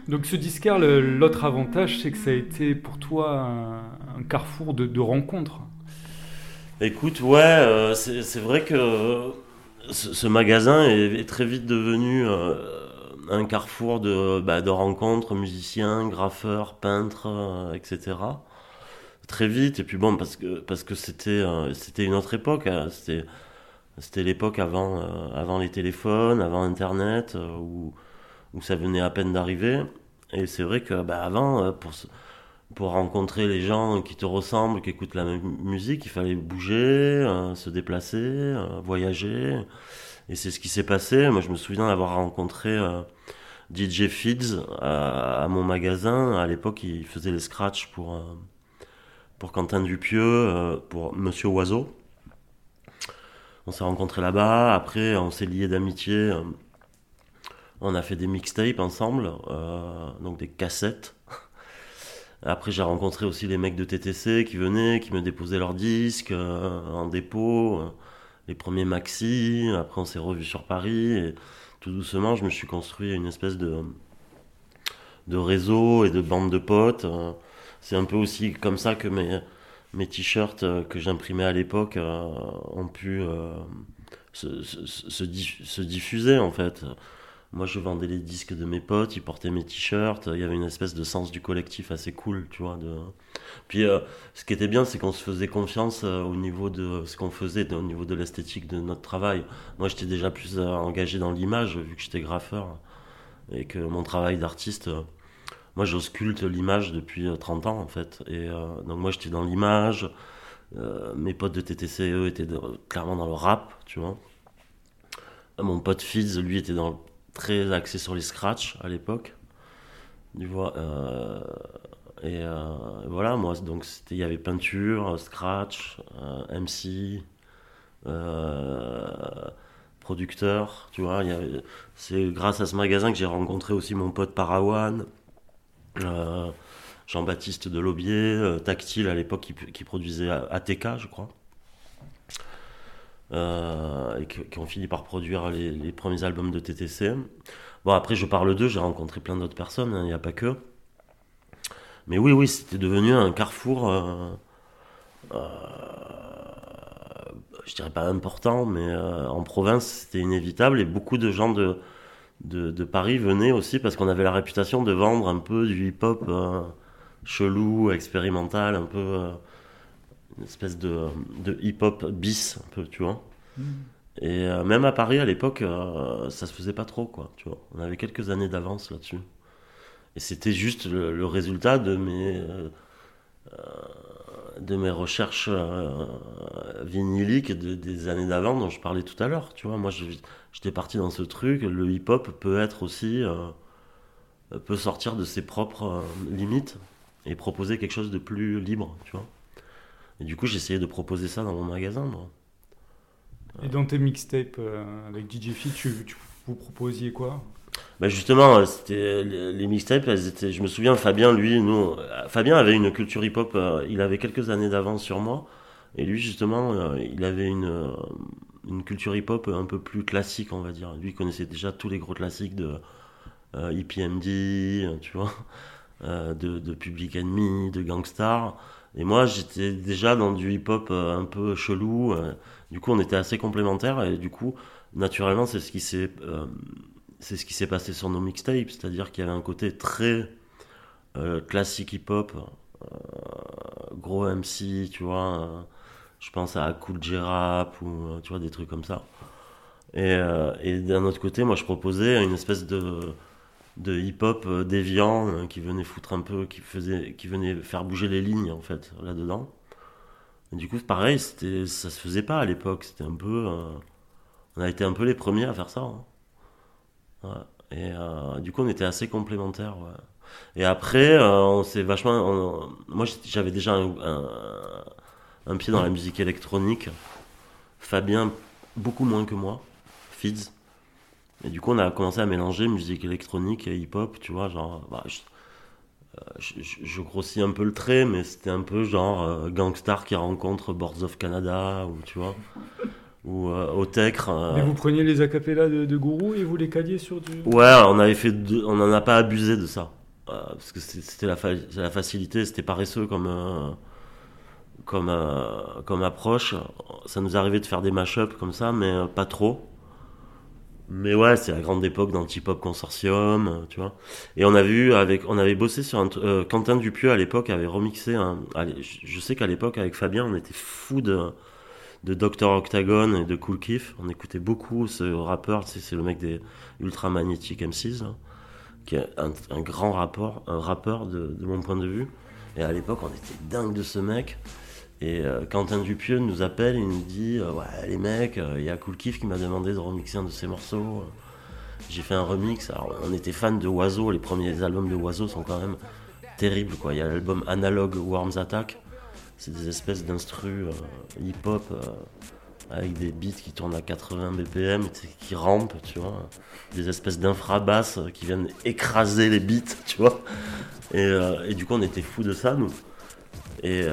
Donc ce disquaire, l'autre avantage, c'est que ça a été pour toi un, carrefour de, rencontres. Écoute, ouais, euh, c'est vrai que ce, magasin est, très vite devenu euh, un carrefour de, bah, de rencontres, musiciens, graffeurs, peintres, euh, etc. Très vite, et puis bon, parce que c'était une autre époque, hein, c'était c'était l'époque avant les téléphones, avant Internet, où ça venait à peine d'arriver. Et c'est vrai que bah, avant, euh, pour pour rencontrer les gens qui te ressemblent, qui écoutent la même musique, il fallait bouger, euh, se déplacer, euh, voyager. Et c'est ce qui s'est passé. Moi, je me souviens d'avoir rencontré DJ Fields à, à mon magasin. À l'époque, il faisait les scratchs pour, pour Quentin Dupieux, pour Monsieur Oiseau. On s'est rencontrés là-bas. Après, on s'est liés d'amitié. On a fait des mixtapes ensemble, euh, donc des cassettes. Après, j'ai rencontré aussi les mecs de TTC qui venaient, qui me déposaient leurs disques euh, en dépôt, euh, les premiers maxi. Après, on s'est revus sur Paris et tout doucement, je me suis construit une espèce de, de réseau et de bande de potes. C'est un peu aussi comme ça que mes, mes t-shirts que j'imprimais à l'époque ont pu se, se diffuser en fait. Moi, je vendais les disques de mes potes, ils portaient mes t-shirts. Il y avait une espèce de sens du collectif assez cool, tu vois. Puis, euh, ce qui était bien, c'est qu'on se faisait confiance euh, au niveau de ce qu'on faisait, au niveau de l'esthétique de notre travail. Moi, j'étais déjà plus euh, engagé dans l'image, vu que j'étais graffeur. Et que mon travail d'artiste, moi, j'ausculte l'image depuis euh, 30 ans, en fait. Donc, moi, j'étais dans l'image. Mes potes de TTC, eux, étaient clairement dans le rap, tu vois. Mon pote Fizz, lui, était dans très axé sur les scratchs à l'époque. Tu vois, euh, et euh, voilà, moi, donc il y avait peinture, scratch, euh, MC, euh, producteur, tu vois. c'est grâce à ce magasin que j'ai rencontré aussi mon pote Parawan, Jean-Baptiste Delaubier, euh, Tactile à l'époque qui, qui produisait ATK, je crois. Euh, et qui, ont fini par produire les, premiers albums de TTC. Bon, après, je parle d'eux, j'ai rencontré plein d'autres personnes, hein, il n'y a pas que. Mais oui, oui, c'était devenu un carrefour, euh, euh, je dirais pas important, mais euh, en province, c'était inévitable. Et beaucoup de gens de, de, de Paris venaient aussi parce qu'on avait la réputation de vendre un peu du hip-hop euh, chelou, expérimental, un peu. Une espèce de, de hip-hop bis, un peu, tu vois. Et euh, même à Paris, à l'époque, euh, ça se faisait pas trop, quoi, tu vois. On avait quelques années d'avance là-dessus. Et c'était juste le, le résultat de mes, euh, de mes recherches vinyliques de- des années d'avant dont je parlais tout à l'heure, tu vois. Moi, j'étais parti dans ce truc. Le hip-hop peut être aussi... peut sortir de ses propres euh, limites et proposer quelque chose de plus libre, tu vois. Et du coup, j'essayais de proposer ça dans mon magasin, moi. Et dans tes mixtapes euh, avec DJ Fit, tu, tu- vous proposiez quoi? Bah justement, euh, c'était les, les mixtapes, elles étaient. Je me souviens, Fabien, lui, nous, euh, Fabien avait une culture hip-hop. euh, il avait quelques années d'avance sur moi, et lui, justement, euh, il avait une une culture hip-hop un peu plus classique, on va dire. Lui, il connaissait déjà tous les gros classiques de EPMD, euh, tu vois, de, de Public Enemy, de Gangstar. Et moi, j'étais déjà dans du hip-hop euh, un peu chelou. euh, du coup, on était assez complémentaires, et du coup, naturellement, c'est ce qui s'est euh, c'est ce qui s'est passé sur nos mixtapes, c'est-à-dire qu'il y avait un côté très classique hip-hop, gros MC, tu vois. je pense à Cool J-Rap ou tu vois des trucs comme ça. Et d'un autre côté, moi, je proposais une espèce de de hip-hop euh, déviant euh, qui venait foutre un peu, qui faisait, qui venait faire bouger les lignes en fait là-dedans. Du coup, pareil, c'était, ça se faisait pas à l'époque. C'était un peu, euh, on a été un peu les premiers à faire ça. hein. Et du coup, on était assez complémentaires. Et après, on s'est vachement. moi, j'avais déjà un pied dans la musique électronique. Fabien, beaucoup moins que moi. Fids. Et du coup, on a commencé à mélanger musique électronique et hip-hop, tu vois, genre. bah, je, euh, je- grossis un peu le trait, mais c'était un peu genre euh, Gangstar qui rencontre Boards of Canada, ou tu vois. ou euh, au Tecre. euh, Mais vous preniez les acapellas de, de Gourou et vous les caliez sur du. Ouais, on avait fait deux- on n'en a pas abusé de ça. Euh, parce que c'était la, fa- la facilité, c'était paresseux comme, comme, comme approche. Ça nous arrivait de faire des mash-up comme ça, mais pas trop. Mais ouais, c'est la grande époque d'Antipop Consortium, euh, tu vois. Et on avait eu avec, on avait bossé sur un, euh, Quentin Dupieux à l'époque avait remixé un, je sais qu'à l'époque avec Fabien, on était fou de, de Octagon et de Cool Keith. On écoutait beaucoup ce rappeur, c'est le mec des Ultra Magnetic M6, là, qui est un, un grand rapport, un rappeur de, de mon point de vue. Et à l'époque, on était dingue de ce mec. Et euh, Quentin Dupieux nous appelle, il nous dit euh, Ouais, les mecs, euh, il y a Cool Keith qui m'a demandé de remixer un de ses morceaux. J'ai fait un remix. Alors, on était fans de Oiseau, les premiers albums de Oiseau sont quand même terribles. Il y a l'album Analog Worms Attack, c'est des espèces d'instrus hip-hop avec des beats qui tournent à 80 BPM, qui rampent, tu vois. Des espèces d'infrabasses qui viennent écraser les beats, tu vois. Et, et du coup, on était fous de ça, nous. Et,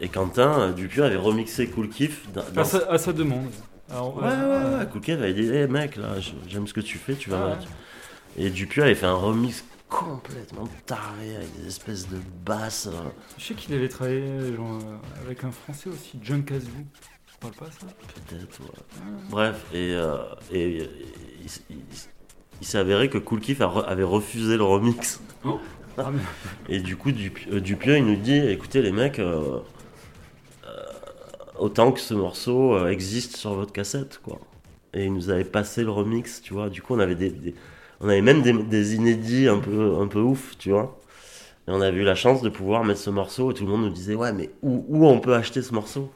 et Quentin euh, Dupieux avait remixé Cool Kiff. dans- dans- À sa, à sa demande. Alors, Ouais, ouais, ouais, Cool Kiff avait dit Hé mec, là, j'aime ce que tu fais, tu vas. Ah ouais. Et Dupieux avait fait un remix complètement taré avec des espèces de basses. euh, Je sais qu'il avait travaillé genre, euh, avec un français aussi, John Casou. Je parle pas ça? Peut-être, ouais. Bref, et, euh, et, et il, s'est avéré que Cool Kiff avait refusé le remix. Ah, mais- Et du coup, Dup- Dupieux, il nous dit écoutez, les mecs, euh, autant que ce morceau euh, existe sur votre cassette, quoi. Et il nous avait passé le remix, tu vois. Du coup, on avait, des, des- on avait même des, des inédits un peu, un peu ouf, tu vois. Et on avait eu la chance de pouvoir mettre ce morceau et tout le monde nous disait ouais, mais où, où on peut acheter ce morceau?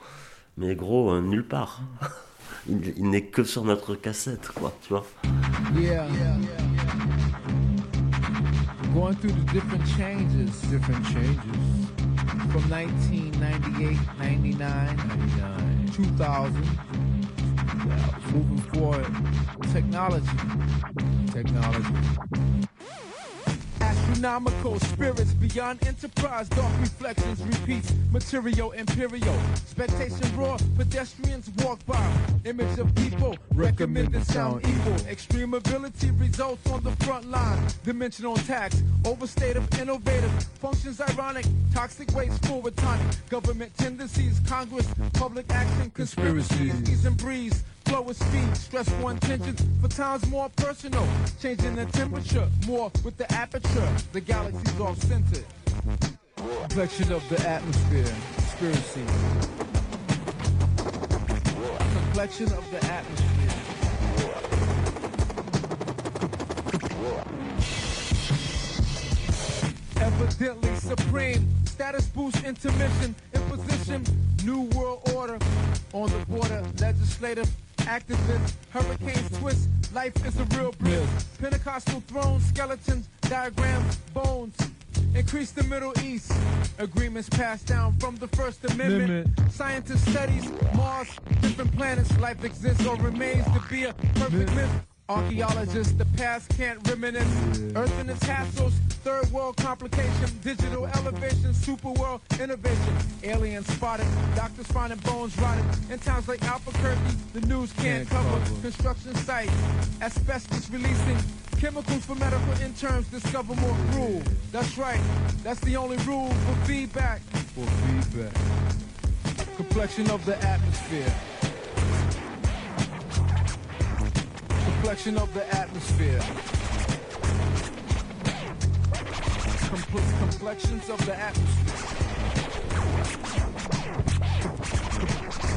Mais gros, euh, nulle part. il il n'est que sur notre cassette, quoi, tu vois. Yeah. Going through the different changes. Different changes. From 1998, 99, 99. 2000. Moving forward. Technology. Technology. Astronomical spirits beyond enterprise, dark reflections repeats, material imperial. Expectation raw, pedestrians walk by. Image of people recommended sound evil. Extreme ability results on the front line. Dimensional tax, overstate of innovative. Functions ironic, toxic waste forward tonic. Government tendencies, Congress, public action, conspiracies. Ease and breeze. Flow of speed, stressful intentions for times more personal. Changing the temperature more with the aperture. The galaxy's off centered. Complexion of the atmosphere. Conspiracy. Complexion of the atmosphere. Evidently supreme. Status boost intermission. Imposition. New world order. On the border. Legislative. Activists. Hurricanes twist. Life is a real bliss. Pentecostal thrones. Skeletons. Diagrams. Bones. Increase the Middle East. Agreements passed down from the First Amendment. Scientists studies Mars, different planets. Life exists or remains to be a perfect myth. Archaeologists, the past can't reminisce. Earth and its hassles, third world complication, digital elevation, super world innovation. Aliens spotted, doctors finding bones rotted. In towns like Albuquerque, the news can't, cover. Construction site, asbestos releasing. Chemicals for medical interns discover more cruel. That's right, that's the only rule for feedback. For feedback. Complexion of the atmosphere. Complexion of the atmosphere. Comple- complexions of the atmosphere.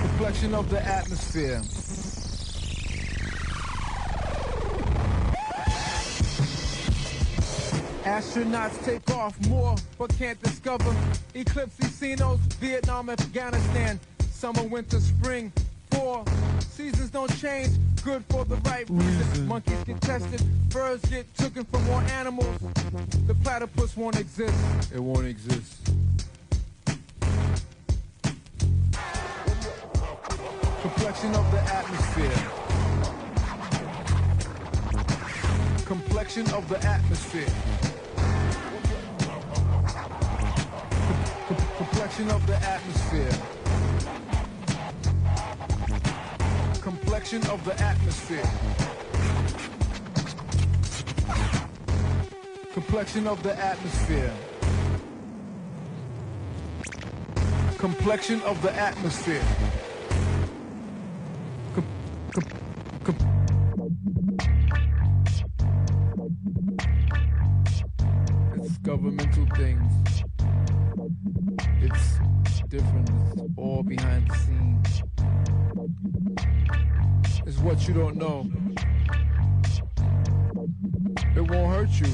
Complexion of the atmosphere. Astronauts take off more, but can't discover. Eclipse Encinos, Vietnam, Afghanistan. Summer, winter, spring. Four seasons don't change. Good for the right reason. Monkeys get tested, birds get taken from more animals. The platypus won't exist. It won't exist. Complexion of the atmosphere. Complexion of the atmosphere. Complexion of the atmosphere. Complexion of the atmosphere. Complexion of the atmosphere. Complexion of the atmosphere. It's governmental things. It's different. It's all behind the scenes. It's what you don't know. It won't hurt you.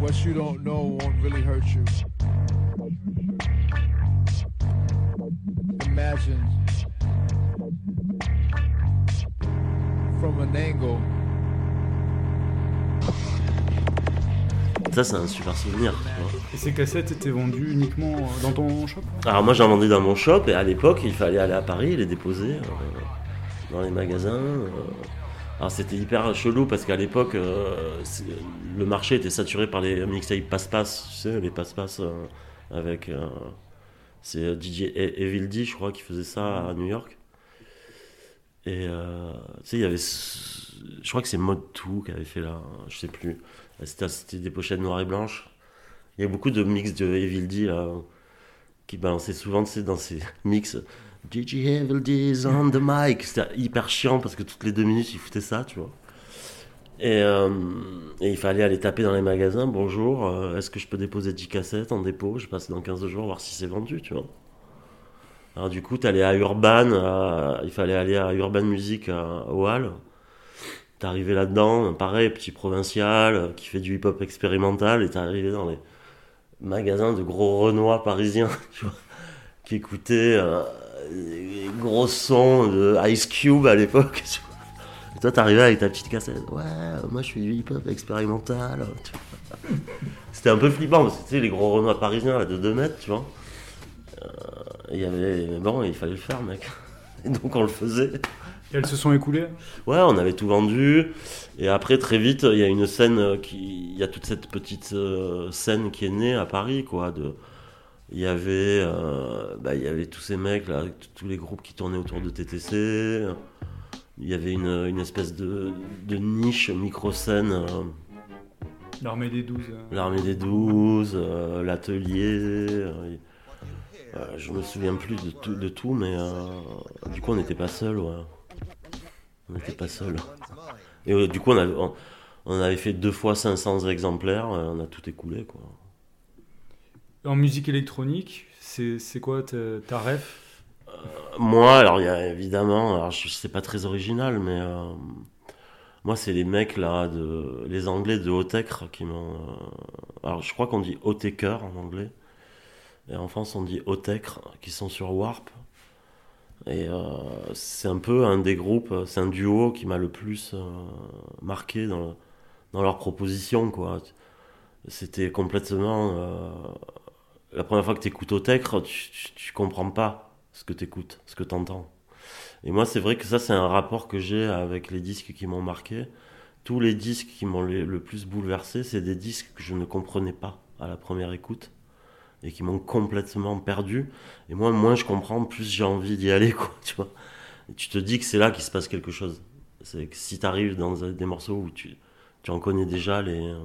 What you don't know won't really hurt you. Imagine from an angle. Ça, c'est un super souvenir. Et ces cassettes étaient vendues uniquement euh, dans ton shop? Alors moi j'en vendais dans mon shop et à l'époque il fallait aller à Paris et les déposer euh, dans les magasins. euh. Alors c'était hyper chelou parce qu'à l'époque euh, le marché était saturé par les mixtapes passe-passe, tu sais, les passe-passe euh, avec... c'est DJ E- Evil D je crois qui faisait ça à New York. Et tu sais il y avait... Je crois que c'est Mode 2 qui avait fait là, je sais plus. C'était des pochettes noires et blanches. Il y a beaucoup de mix de Evil D là qui balançait souvent dans ses mix DJ Evil D is on the mic? C'était hyper chiant parce que toutes les deux minutes il foutait ça, tu vois. Et, euh, et il fallait aller taper dans les magasins. Bonjour, euh, est-ce que je peux déposer 10 cassettes en dépôt? Je passe dans 15 jours voir si c'est vendu, tu vois. Alors du coup, t'allais à Urban, il fallait aller à Urban Music à, au Hall. T'arrivais là-dedans, pareil, petit provincial euh, qui fait du hip-hop expérimental, et t'arrivais dans les magasins de gros renois parisiens, tu vois, qui écoutaient gros sons de Ice Cube à l'époque. Et toi, t'arrivais avec ta petite cassette. Ouais, moi je fais du hip-hop expérimental. vois. C'était un peu flippant parce que tu sais, les gros renois parisiens là, de 2 mètres, tu vois. Euh, Il y avait. Mais bon, il fallait le faire, mec. Et donc on le faisait. Et elles se sont écoulées Ouais, on avait tout vendu. Et après, très vite, il y a une scène euh, qui. Il y a toute cette petite euh, scène qui est née à Paris, quoi. De... Il y avait. euh, bah, il y avait tous ces mecs, là, tous les groupes qui tournaient autour de TTC. Il y avait une, une espèce de, de niche, micro-scène. euh, L'armée des 12. euh. L'armée des douze, euh, l'atelier. je me souviens plus de tout, de tout mais du coup on n'était pas seul, ouais. On n'était pas seul. Et du coup on avait, on, on avait fait deux fois 500 exemplaires, on a tout écoulé quoi. En musique électronique, c'est quoi ta, ref? Moi, alors y a évidemment, alors je sais pas très original, mais euh, moi c'est les mecs là, de, les Anglais de Hautecre qui m'ont. euh, alors je crois qu'on dit Hautecre en anglais, et en France on dit Hautecre, qui sont sur Warp. Et euh, c'est un peu un des groupes, c'est un duo qui m'a le plus euh, marqué dans, dans leur proposition quoi. C'était complètement. euh, la première fois que tu écoutes Hautecre, tu, tu, tu comprends pas ce que tu écoutes, ce que tu entends. Et moi, c'est vrai que ça, c'est un rapport que j'ai avec les disques qui m'ont marqué. Tous les disques qui m'ont le plus bouleversé, c'est des disques que je ne comprenais pas à la première écoute et qui m'ont complètement perdu. Et moi, moins je comprends, plus j'ai envie d'y aller, quoi, tu tu te dis que c'est là qu'il se passe quelque chose. C'est que si tu arrives dans des morceaux où tu, en connais déjà les, euh,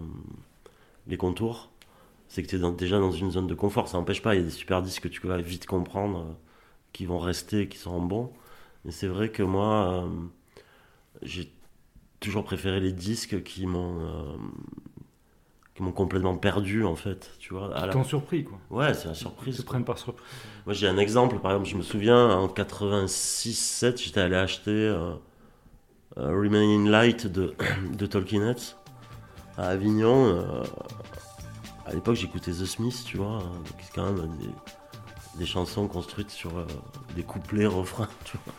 les contours, c'est que tu es déjà dans une zone de confort. Ça n'empêche pas, il y a des super disques que tu vas vite comprendre, euh, qui vont rester, qui seront bons. Mais c'est vrai que moi, euh, j'ai toujours préféré les disques qui m'ont euh, qui m'ont complètement perdu en fait, tu vois. à la- surpris quoi. Ouais, c'est la Ils surprise. se quoi. prennent par surprise. Moi j'ai un exemple, par exemple, je me souviens en 86-7, j'étais allé acheter euh, euh, Remaining Light de, de Heads à Avignon. euh, à l'époque j'écoutais The Smiths, tu vois, hein, donc c'est quand même des, des chansons construites sur euh, des couplets, refrains, tu vois.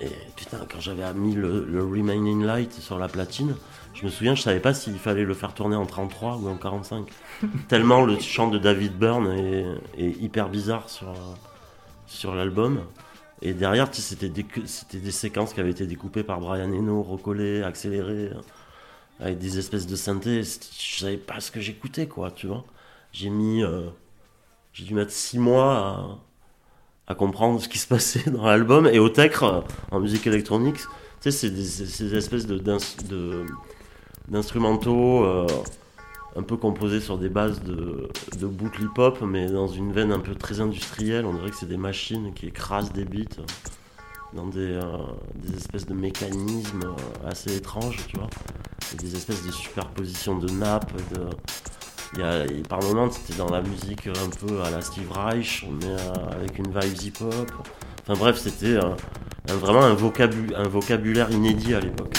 Et putain, quand j'avais mis le, le Remaining Light sur la platine, je me souviens, je savais pas s'il fallait le faire tourner en 33 ou en 45. Tellement le chant de David Byrne est, est hyper bizarre sur, sur l'album. Et derrière, tu sais, c'était des, des séquences qui avaient été découpées par Brian Eno, recollées, accélérées, avec des espèces de synthés. Je savais pas ce que j'écoutais, quoi, tu vois. J'ai mis. euh, j'ai dû mettre six mois à, comprendre ce qui se passait dans l'album. Et au Tecre, euh, en musique électronique, Tu sais, c'est des, ces espèces de, d'ins- de- d'instrumentaux euh, un peu composés sur des bases de, de bootleg hip-hop, mais dans une veine un peu très industrielle. On dirait que c'est des machines qui écrasent des beats dans des, euh, des espèces de mécanismes euh, assez étranges, tu vois. Des espèces de superpositions de nappes, de... Il y a, par moments, c'était dans la musique un peu à la Steve Reich, mais euh, avec une vibe hip-hop. Enfin bref, c'était euh, vraiment un vocabulaire inédit à l'époque.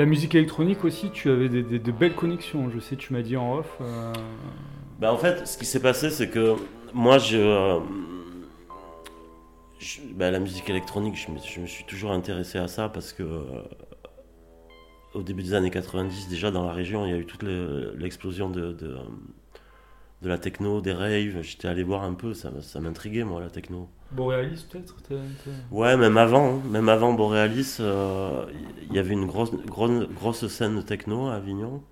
La musique électronique aussi, tu avais des, des- de belles connexions. Je sais, tu m'as dit en off. euh, Bah, en fait, ce qui s'est passé, c'est que moi, je, euh, je- bah, la musique électronique, je me, je me suis toujours intéressé à ça parce que euh, au début des années 90, déjà dans la région, il y a eu toute le- l'explosion de, de, de la techno, des raves. J'étais allé voir un peu, ça, ça m'intriguait, moi, la techno. Borealis peut-être Ouais, même avant, hein. même avant Borealis, euh, y avait une grosse, grosse, scène techno à Avignon.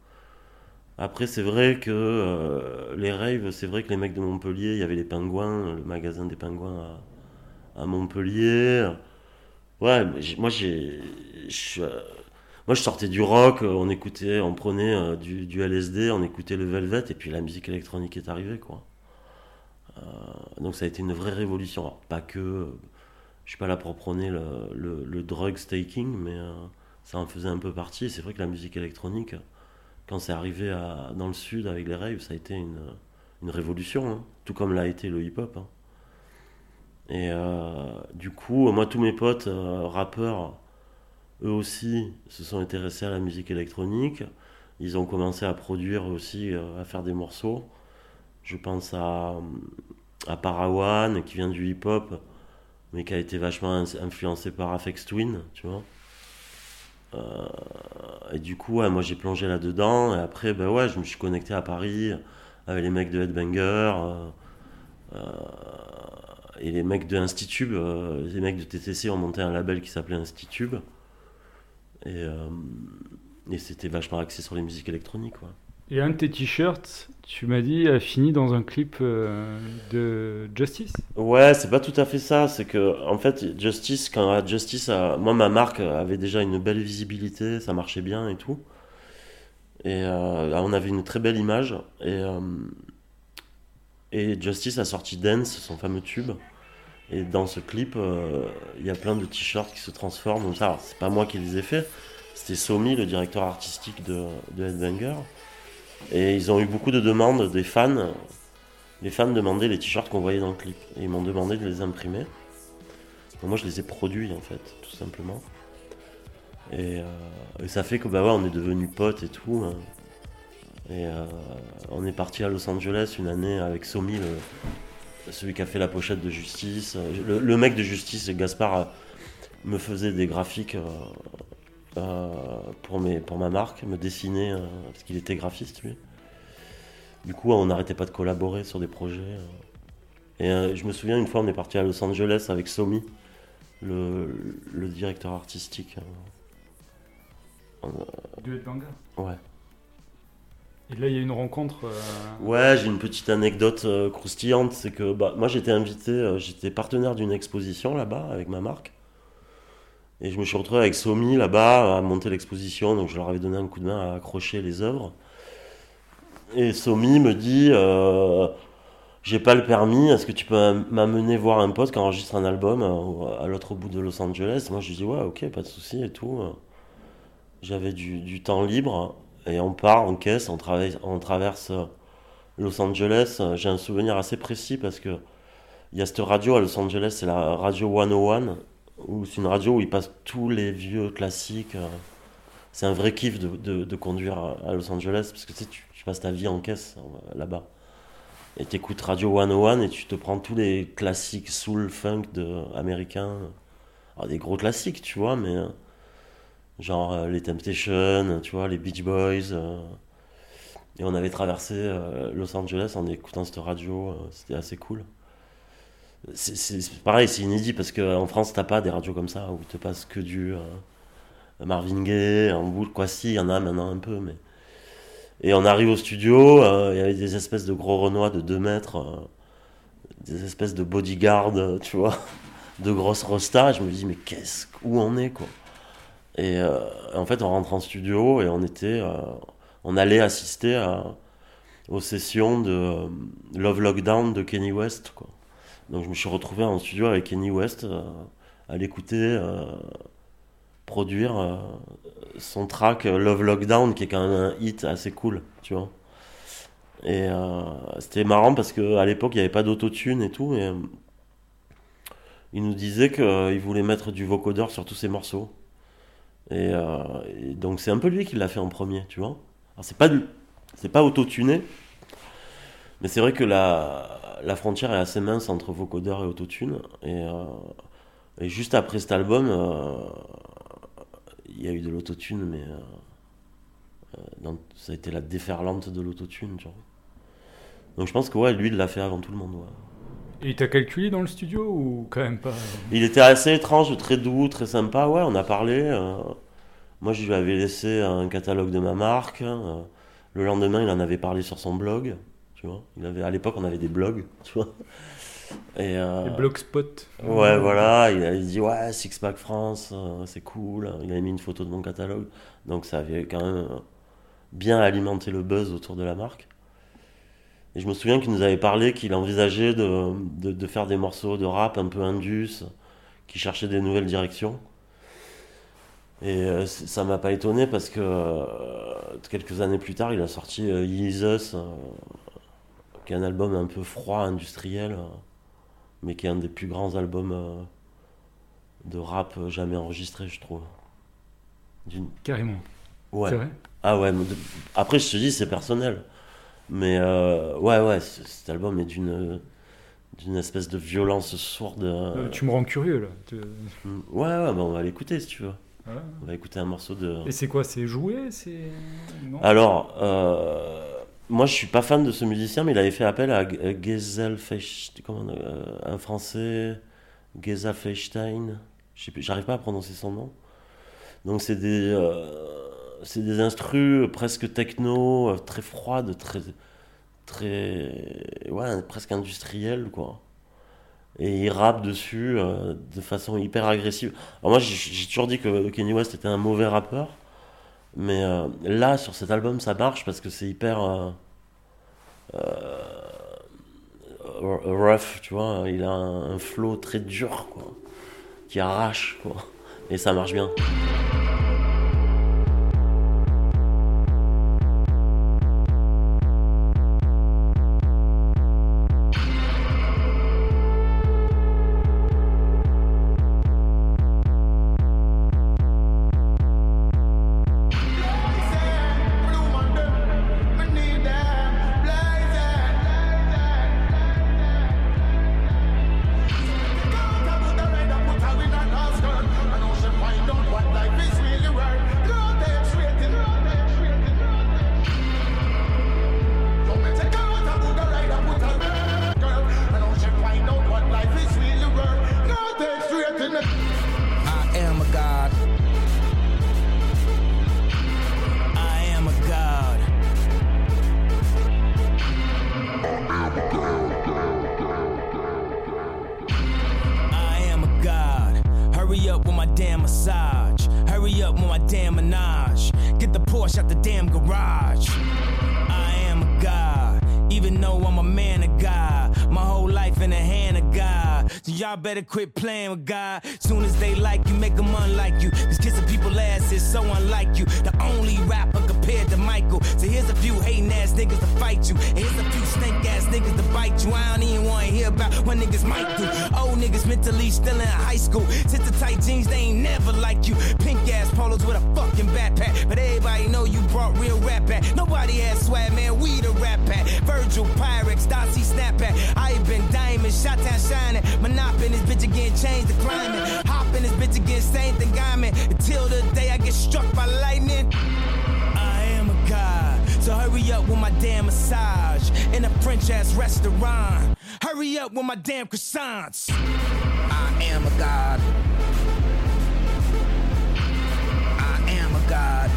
Après, c'est vrai que euh, les raves, c'est vrai que les mecs de Montpellier, il y avait les Pingouins, le magasin des Pingouins à, Montpellier. Ouais, moi j'ai, euh, moi je sortais du rock, euh, on écoutait, on prenait du, LSD, on écoutait le Velvet, et puis la musique électronique est arrivée, quoi. Donc ça a été une vraie révolution. Alors, pas que, je suis pas là pour prôner le, le, le drug staking, mais ça en faisait un peu partie. C'est vrai que la musique électronique, quand c'est arrivé dans le sud avec les raves, ça a été une, révolution, hein. tout comme l'a été le hip-hop. hein. Et euh, du coup, moi, tous mes potes euh, rappeurs, eux aussi, se sont intéressés à la musique électronique. Ils ont commencé à produire aussi, euh, à faire des morceaux. Je pense à, à Parawan, qui vient du hip-hop, mais qui a été vachement in- influencé par Afex Twin, tu vois. Euh, et du coup, ouais, moi j'ai plongé là-dedans, et après, ben ouais, je me suis connecté à Paris avec les mecs de Headbanger, euh, euh, et les mecs de Institube, les mecs de TTC ont monté un label qui s'appelait Institube, et, c'était vachement axé sur les musiques électroniques. Et un de tes t-shirts, tu m'as dit, a fini dans un clip euh, de Justice. Ouais, c'est pas tout à fait ça. C'est que, en fait, Justice, quand Justice, a- moi, ma marque avait déjà une belle visibilité, ça marchait bien et tout. Et euh, on avait une très belle image. Et, euh, et Justice a sorti Dance, son fameux tube. Et dans ce clip, il y a plein de t-shirts qui se transforment. Donc ça, c'est pas moi qui les ai faits. C'était Somi, le directeur artistique de, de Headbanger. Et ils ont eu beaucoup de demandes des fans. Les fans demandaient les t-shirts qu'on voyait dans le clip. Et ils m'ont demandé de les imprimer. Moi, je les ai produits, en fait, tout simplement. Et, euh, et ça fait que, bah ouais, on est devenus potes et tout. hein. Et euh, on est parti à Los Angeles une année avec Somi, celui qui a fait la pochette de Justice. Le, mec de Justice, Gaspard, me faisait des graphiques euh, pour, mes, pour ma marque, me dessinait, euh, parce qu'il était graphiste, lui. Du coup, on n'arrêtait pas de collaborer sur des projets. euh. Et euh, je me souviens, une fois, on est parti à Los Angeles avec Somi, le, le directeur artistique. De Headbanger. Ouais. Et là, il y a une rencontre. euh, Ouais, j'ai une petite anecdote euh, croustillante, c'est que bah, moi j'étais invité, euh, j'étais partenaire d'une exposition là-bas avec ma marque. Et je me suis retrouvé avec Somi là-bas à monter l'exposition, donc je leur avais donné un coup de main à accrocher les œuvres. Et Somi me dit euh, J'ai pas le permis, est-ce que tu peux m'amener voir un pote qui enregistre un album euh, à l'autre bout de Los Angeles? Moi je lui dis Ouais, ok, pas de souci et tout. J'avais du, temps libre et on part, on caisse, on, on traverse Los Angeles. J'ai un souvenir assez précis parce que il y a cette radio à Los Angeles, c'est la radio 101, où c'est une radio où ils passent tous les vieux classiques. euh. C'est un vrai kiff de, de, conduire à- Los Angeles parce que tu, passes ta vie en caisse euh, là-bas. Et tu écoutes Radio 101 et tu te prends tous les classiques soul, funk de, américains. Alors, des gros classiques, tu vois, mais. euh, genre euh, les Temptations, tu vois, les Beach Boys. et on avait traversé Los Angeles en écoutant cette radio, c'était assez cool. C'est- pareil, c'est inédit parce qu'en France, t'as pas des radios comme ça où te passent que du euh, Marvin Gaye, en boucle, quoi, si, il y en a maintenant un peu, mais. Et on arrive au studio, euh, il y avait des espèces de gros renois de 2 mètres, euh, des espèces de bodyguards, euh, tu vois, de grosses rostas. Je me dis, mais qu'est-ce, où on est, quoi? Et euh, en fait, on rentre en studio et on était, euh, on allait assister à- aux sessions de euh, Love Lockdown de Kenny West, quoi. Donc je me suis retrouvé en studio avec Kenny West euh, à l'écouter euh, produire euh, son track Love Lockdown qui est quand même un hit assez cool, tu vois. Et c'était marrant parce qu'à l'époque il n'y avait pas d'autotune et tout. Et, il nous disait qu'il voulait mettre du vocodeur sur tous ses morceaux. Et, donc c'est un peu lui qui l'a fait en premier, tu vois. Alors c'est pas, c'est pas autotuné, mais c'est vrai que la, la frontière est assez mince entre vocodeur et autotune. Et, euh, et juste après cet album, euh, il y a eu de l'autotune, mais euh, dans- ça a été la déferlante de l'autotune. Donc je pense que ouais, lui, il l'a fait avant tout le monde. ouais. Et t'as calculé dans le studio ou quand même pas? Il était assez étrange, très doux, très sympa. Ouais, on a parlé. moi, je lui avais laissé un catalogue de ma marque. le lendemain, il en avait parlé sur son blog. Tu vois, il avait, à l'époque, on avait des blogs. Tu vois. Et, euh, Les blogspot Ouais, voilà, il a il dit ouais, Six Pack France, euh, c'est cool. Il avait mis une photo de mon catalogue, donc ça avait quand même euh, bien alimenté le buzz autour de la marque. Et je me souviens qu'il nous avait parlé qu'il envisageait de, de, de faire des morceaux de rap un peu indus, qu'il cherchait des nouvelles directions. Et euh, ça m'a pas étonné parce que euh, quelques années plus tard, il a sorti euh, Jesus, qui est un album un peu froid, industriel. euh, mais qui est un des plus grands albums euh, de rap jamais enregistrés, je trouve. Carrément. Ouais. C'est vrai? Ah ouais, après je te dis, c'est personnel. Mais euh, ouais, ouais, cet album est d'une d'une espèce de violence sourde. euh, Tu me rends curieux là. Tu- mm, Ouais, ouais, bah, on va l'écouter si tu veux. Voilà. On va écouter un morceau de. Et c'est quoi C'est joué C'est Alors, euh, moi je suis pas fan de ce musicien, mais il avait fait appel à euh, Geselfecht- comment, euh, un français, Geselfestein, j'arrive pas à prononcer son nom. Donc c'est des, euh, c'est des instrus presque techno, euh, très froides, très, très, ouais, presque industriels quoi. Et il rappe dessus euh, de façon hyper agressive. Alors moi j'ai toujours dit que Kanye West était un mauvais rappeur. Mais euh, là, sur cet album, ça marche parce que c'est hyper euh, euh, rough, tu vois. Il a un, un flow très dur, quoi, qui arrache, quoi. Et ça marche bien. Porsche out the damn garage. I am a god. Even though I'm a man of God, my whole life in the hand of God. So y'all better quit playing with God. Soon as they like you, make them unlike you. Cause kissing people ass is so unlike you. The only rapper compared to Michael. So here's a few hating ass niggas to fight you. And here's a few stink ass niggas to bite you. I don't even wanna hear about what niggas might do. Old niggas mentally still in high school. Since the tight jeans, they ain't never like you. Pink ass polos with a fucking backpack. But everybody know you brought real rap back. Nobody has swag, man. We the rap pack. Virgil, Pyrex, Darcy, Snapback. I ain't been diamond, shot town shining. Monop in this bitch again, change the climate. Hop in this bitch again, same thing I'm in. Until the day I get struck by lightning. I am a god, so hurry up with my damn massage in a French ass restaurant. Hurry up with my damn croissants. I am a god. I am a god.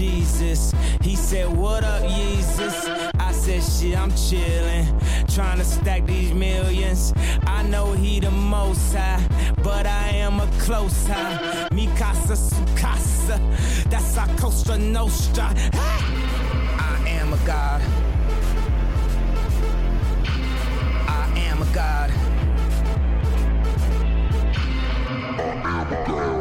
Jesus. He said, What up, Jesus? I said, Shit, I'm chillin', trying to stack these millions. I know he the most high, but I am a close high. Mikasa Sukasa, that's our Costa Nostra. I am a god. I am a god. Bon,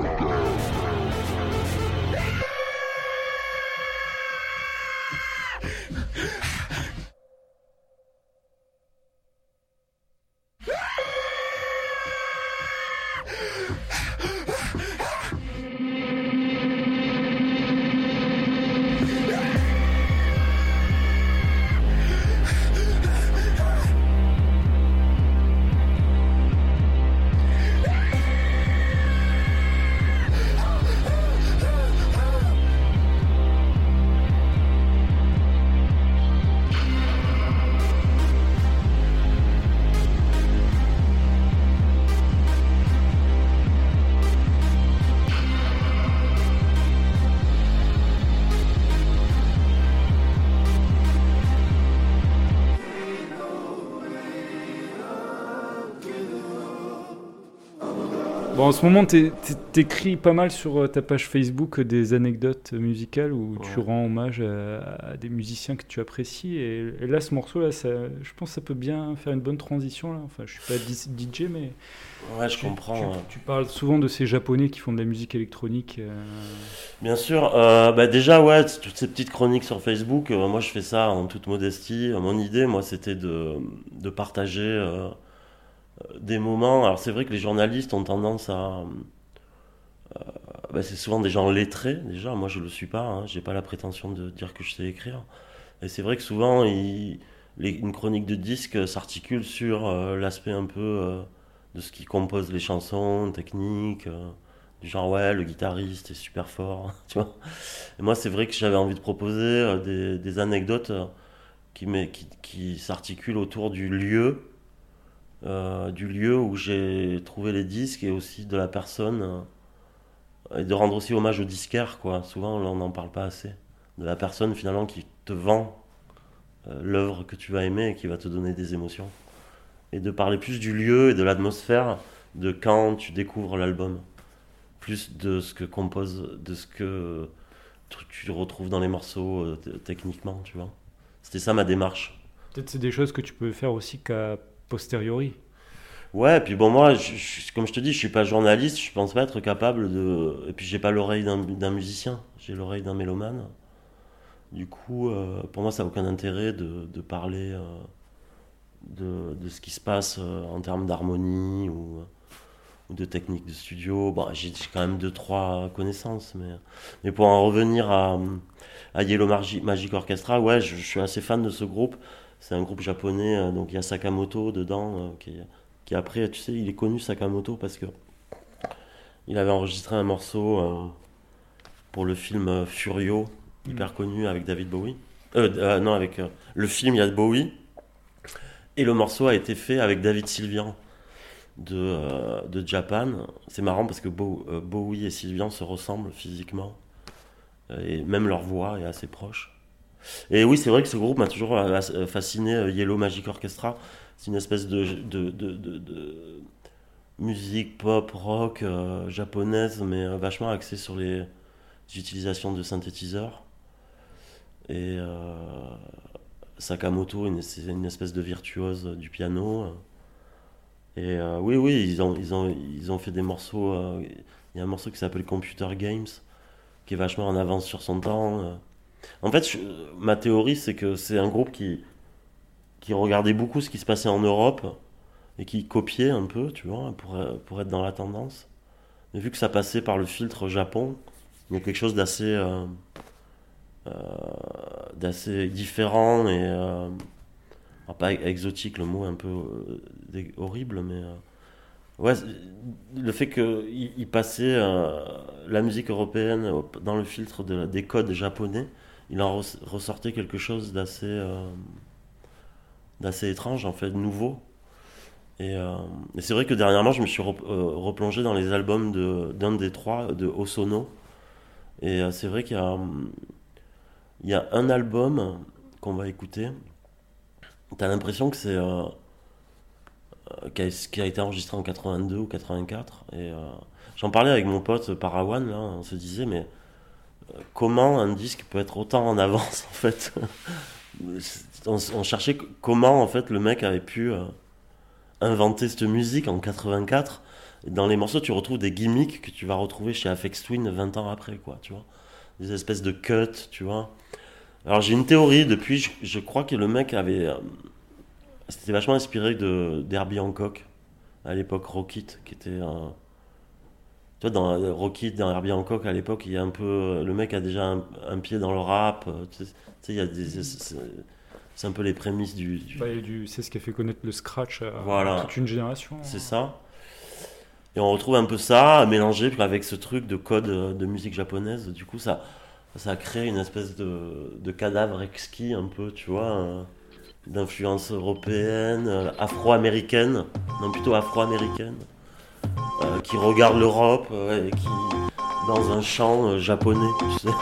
en ce moment, t'é- t'é- t'écris pas mal sur euh, ta page Facebook des anecdotes musicales où tu rends hommage à, à des musiciens que tu apprécies. Et, et là, ce morceau-là, je pense que ça peut bien faire une bonne transition. Là. Enfin, je suis pas DJ, mais Ouais, je tu, comprends. tu- ouais. tu parles souvent de ces Japonais qui font de la musique électronique. euh, Bien sûr, euh, bah déjà ouais, toutes ces petites chroniques sur Facebook, euh, moi je fais ça en toute modestie. Euh, Mon idée, moi, c'était de, de partager euh, euh, des moments. Alors c'est vrai que les journalistes ont tendance à, euh, bah, c'est souvent des gens lettrés déjà. Moi je le suis pas, hein, j'ai pas la prétention de dire que je sais écrire. Et c'est vrai que souvent une chronique de disque s'articule sur euh, l'aspect un peu euh, de ce qui compose les chansons, techniques. euh, du genre ouais le guitariste est super fort tu vois et moi c'est vrai que j'avais envie de proposer des, anecdotes qui, qui, qui s'articulent autour du lieu euh, du lieu où j'ai trouvé les disques et aussi de la personne euh, et de rendre aussi hommage au disquaire quoi souvent on n'en parle pas assez de la personne finalement qui te vend euh, l'œuvre que tu vas aimer et qui va te donner des émotions et de parler plus du lieu et de l'atmosphère de quand tu découvres l'album plus de ce que compose, de ce que tu, retrouves dans les morceaux techniquement, tu vois. C'était ça ma démarche. Peut-être c'est des choses que tu peux faire aussi qu'à posteriori. Ouais, puis bon, moi, comme je te dis, je suis pas journaliste, je pense pas être capable de. Et puis j'ai pas l'oreille d'un musicien, j'ai l'oreille d'un mélomane. Du coup, euh, pour moi, ça n'a aucun intérêt de, parler euh, de, ce qui se passe euh, en termes d'harmonie ou, de technique de studio. Bon, j'ai quand même deux, trois connaissances, mais, mais pour en revenir à, à Yellow Magi- Magic Orchestra, ouais, je suis assez fan de ce groupe. C'est un groupe japonais, euh, donc il y a Sakamoto dedans, euh, qui, qui après, tu sais, il est connu Sakamoto parce que il avait enregistré un morceau euh, pour le film Furio, hyper connu avec David Bowie. Euh, non, avec le film, il y a Bowie. Et le morceau a été fait avec David Sylvian de, euh, de Japan. C'est marrant parce que Bo- euh, Bowie et Sylvian se ressemblent physiquement. Et même leur voix est assez proche. Et oui, c'est vrai que ce groupe m'a toujours euh, euh, fasciné, euh, Yellow Magic Orchestra. C'est une espèce de, musique pop, rock japonaise, mais vachement axée sur les utilisations de synthétiseurs. Et Sakamoto, c'est une espèce de virtuose du piano. Et oui, oui, ils ont, fait des morceaux. Il y a un morceau qui s'appelle Computer Games, qui est vachement en avance sur son temps. En fait, ma théorie, c'est que c'est un groupe qui, qui regardait beaucoup ce qui se passait en Europe et qui copiait un peu, tu vois, pour, pour être dans la tendance. Mais vu que ça passait par le filtre Japon, il y a quelque chose d'assez euh, euh, différent et euh, pas exotique, le mot est un peu horrible, mais ouais, le fait qu'il il passait la musique européenne dans le filtre de, des codes japonais, il en res- ressortait quelque chose d'assez euh, d'assez étrange, en fait, nouveau. Et, euh, et c'est vrai que dernièrement, je me suis euh, replongé dans les albums d'un des trois, de Osono. Et c'est vrai qu'il y a. un album qu'on va écouter. T'as l'impression que c'est. qui, a, été enregistré en 82 ou 84. Et j'en parlais avec mon pote Parawan, on se disait, mais comment un disque peut être autant en avance, en fait on, cherchait comment, en fait, le mec avait pu euh, inventer cette musique en 84. Et dans les morceaux, tu retrouves des gimmicks que tu vas retrouver chez Afex Twin 20 ans après, quoi, tu vois. Des espèces de cuts, tu vois. Alors j'ai une théorie depuis, je, je crois que le mec avait. euh, C'était vachement inspiré d'Herbie Hancock, à l'époque Rockit, qui était. un tu vois, dans euh, Rockit, dans Herbie Hancock, à l'époque, il y a un peu. Le mec a déjà un, un pied dans le rap. euh, Tu sais, tu sais, il y a des. c'est- un peu les prémices du. du- Bah, et du- c'est ce qui a fait connaître le scratch à Voilà. toute une génération. C'est ça. Et on retrouve un peu ça mélangé avec ce truc de code euh, de musique japonaise. Du coup, ça, ça a créé une espèce de, de cadavre exquis, un peu, tu vois, euh, d'influence européenne, euh, afro-américaine, non plutôt afro-américaine, euh, qui regarde l'Europe euh, et qui, dans un chant euh, japonais, tu sais.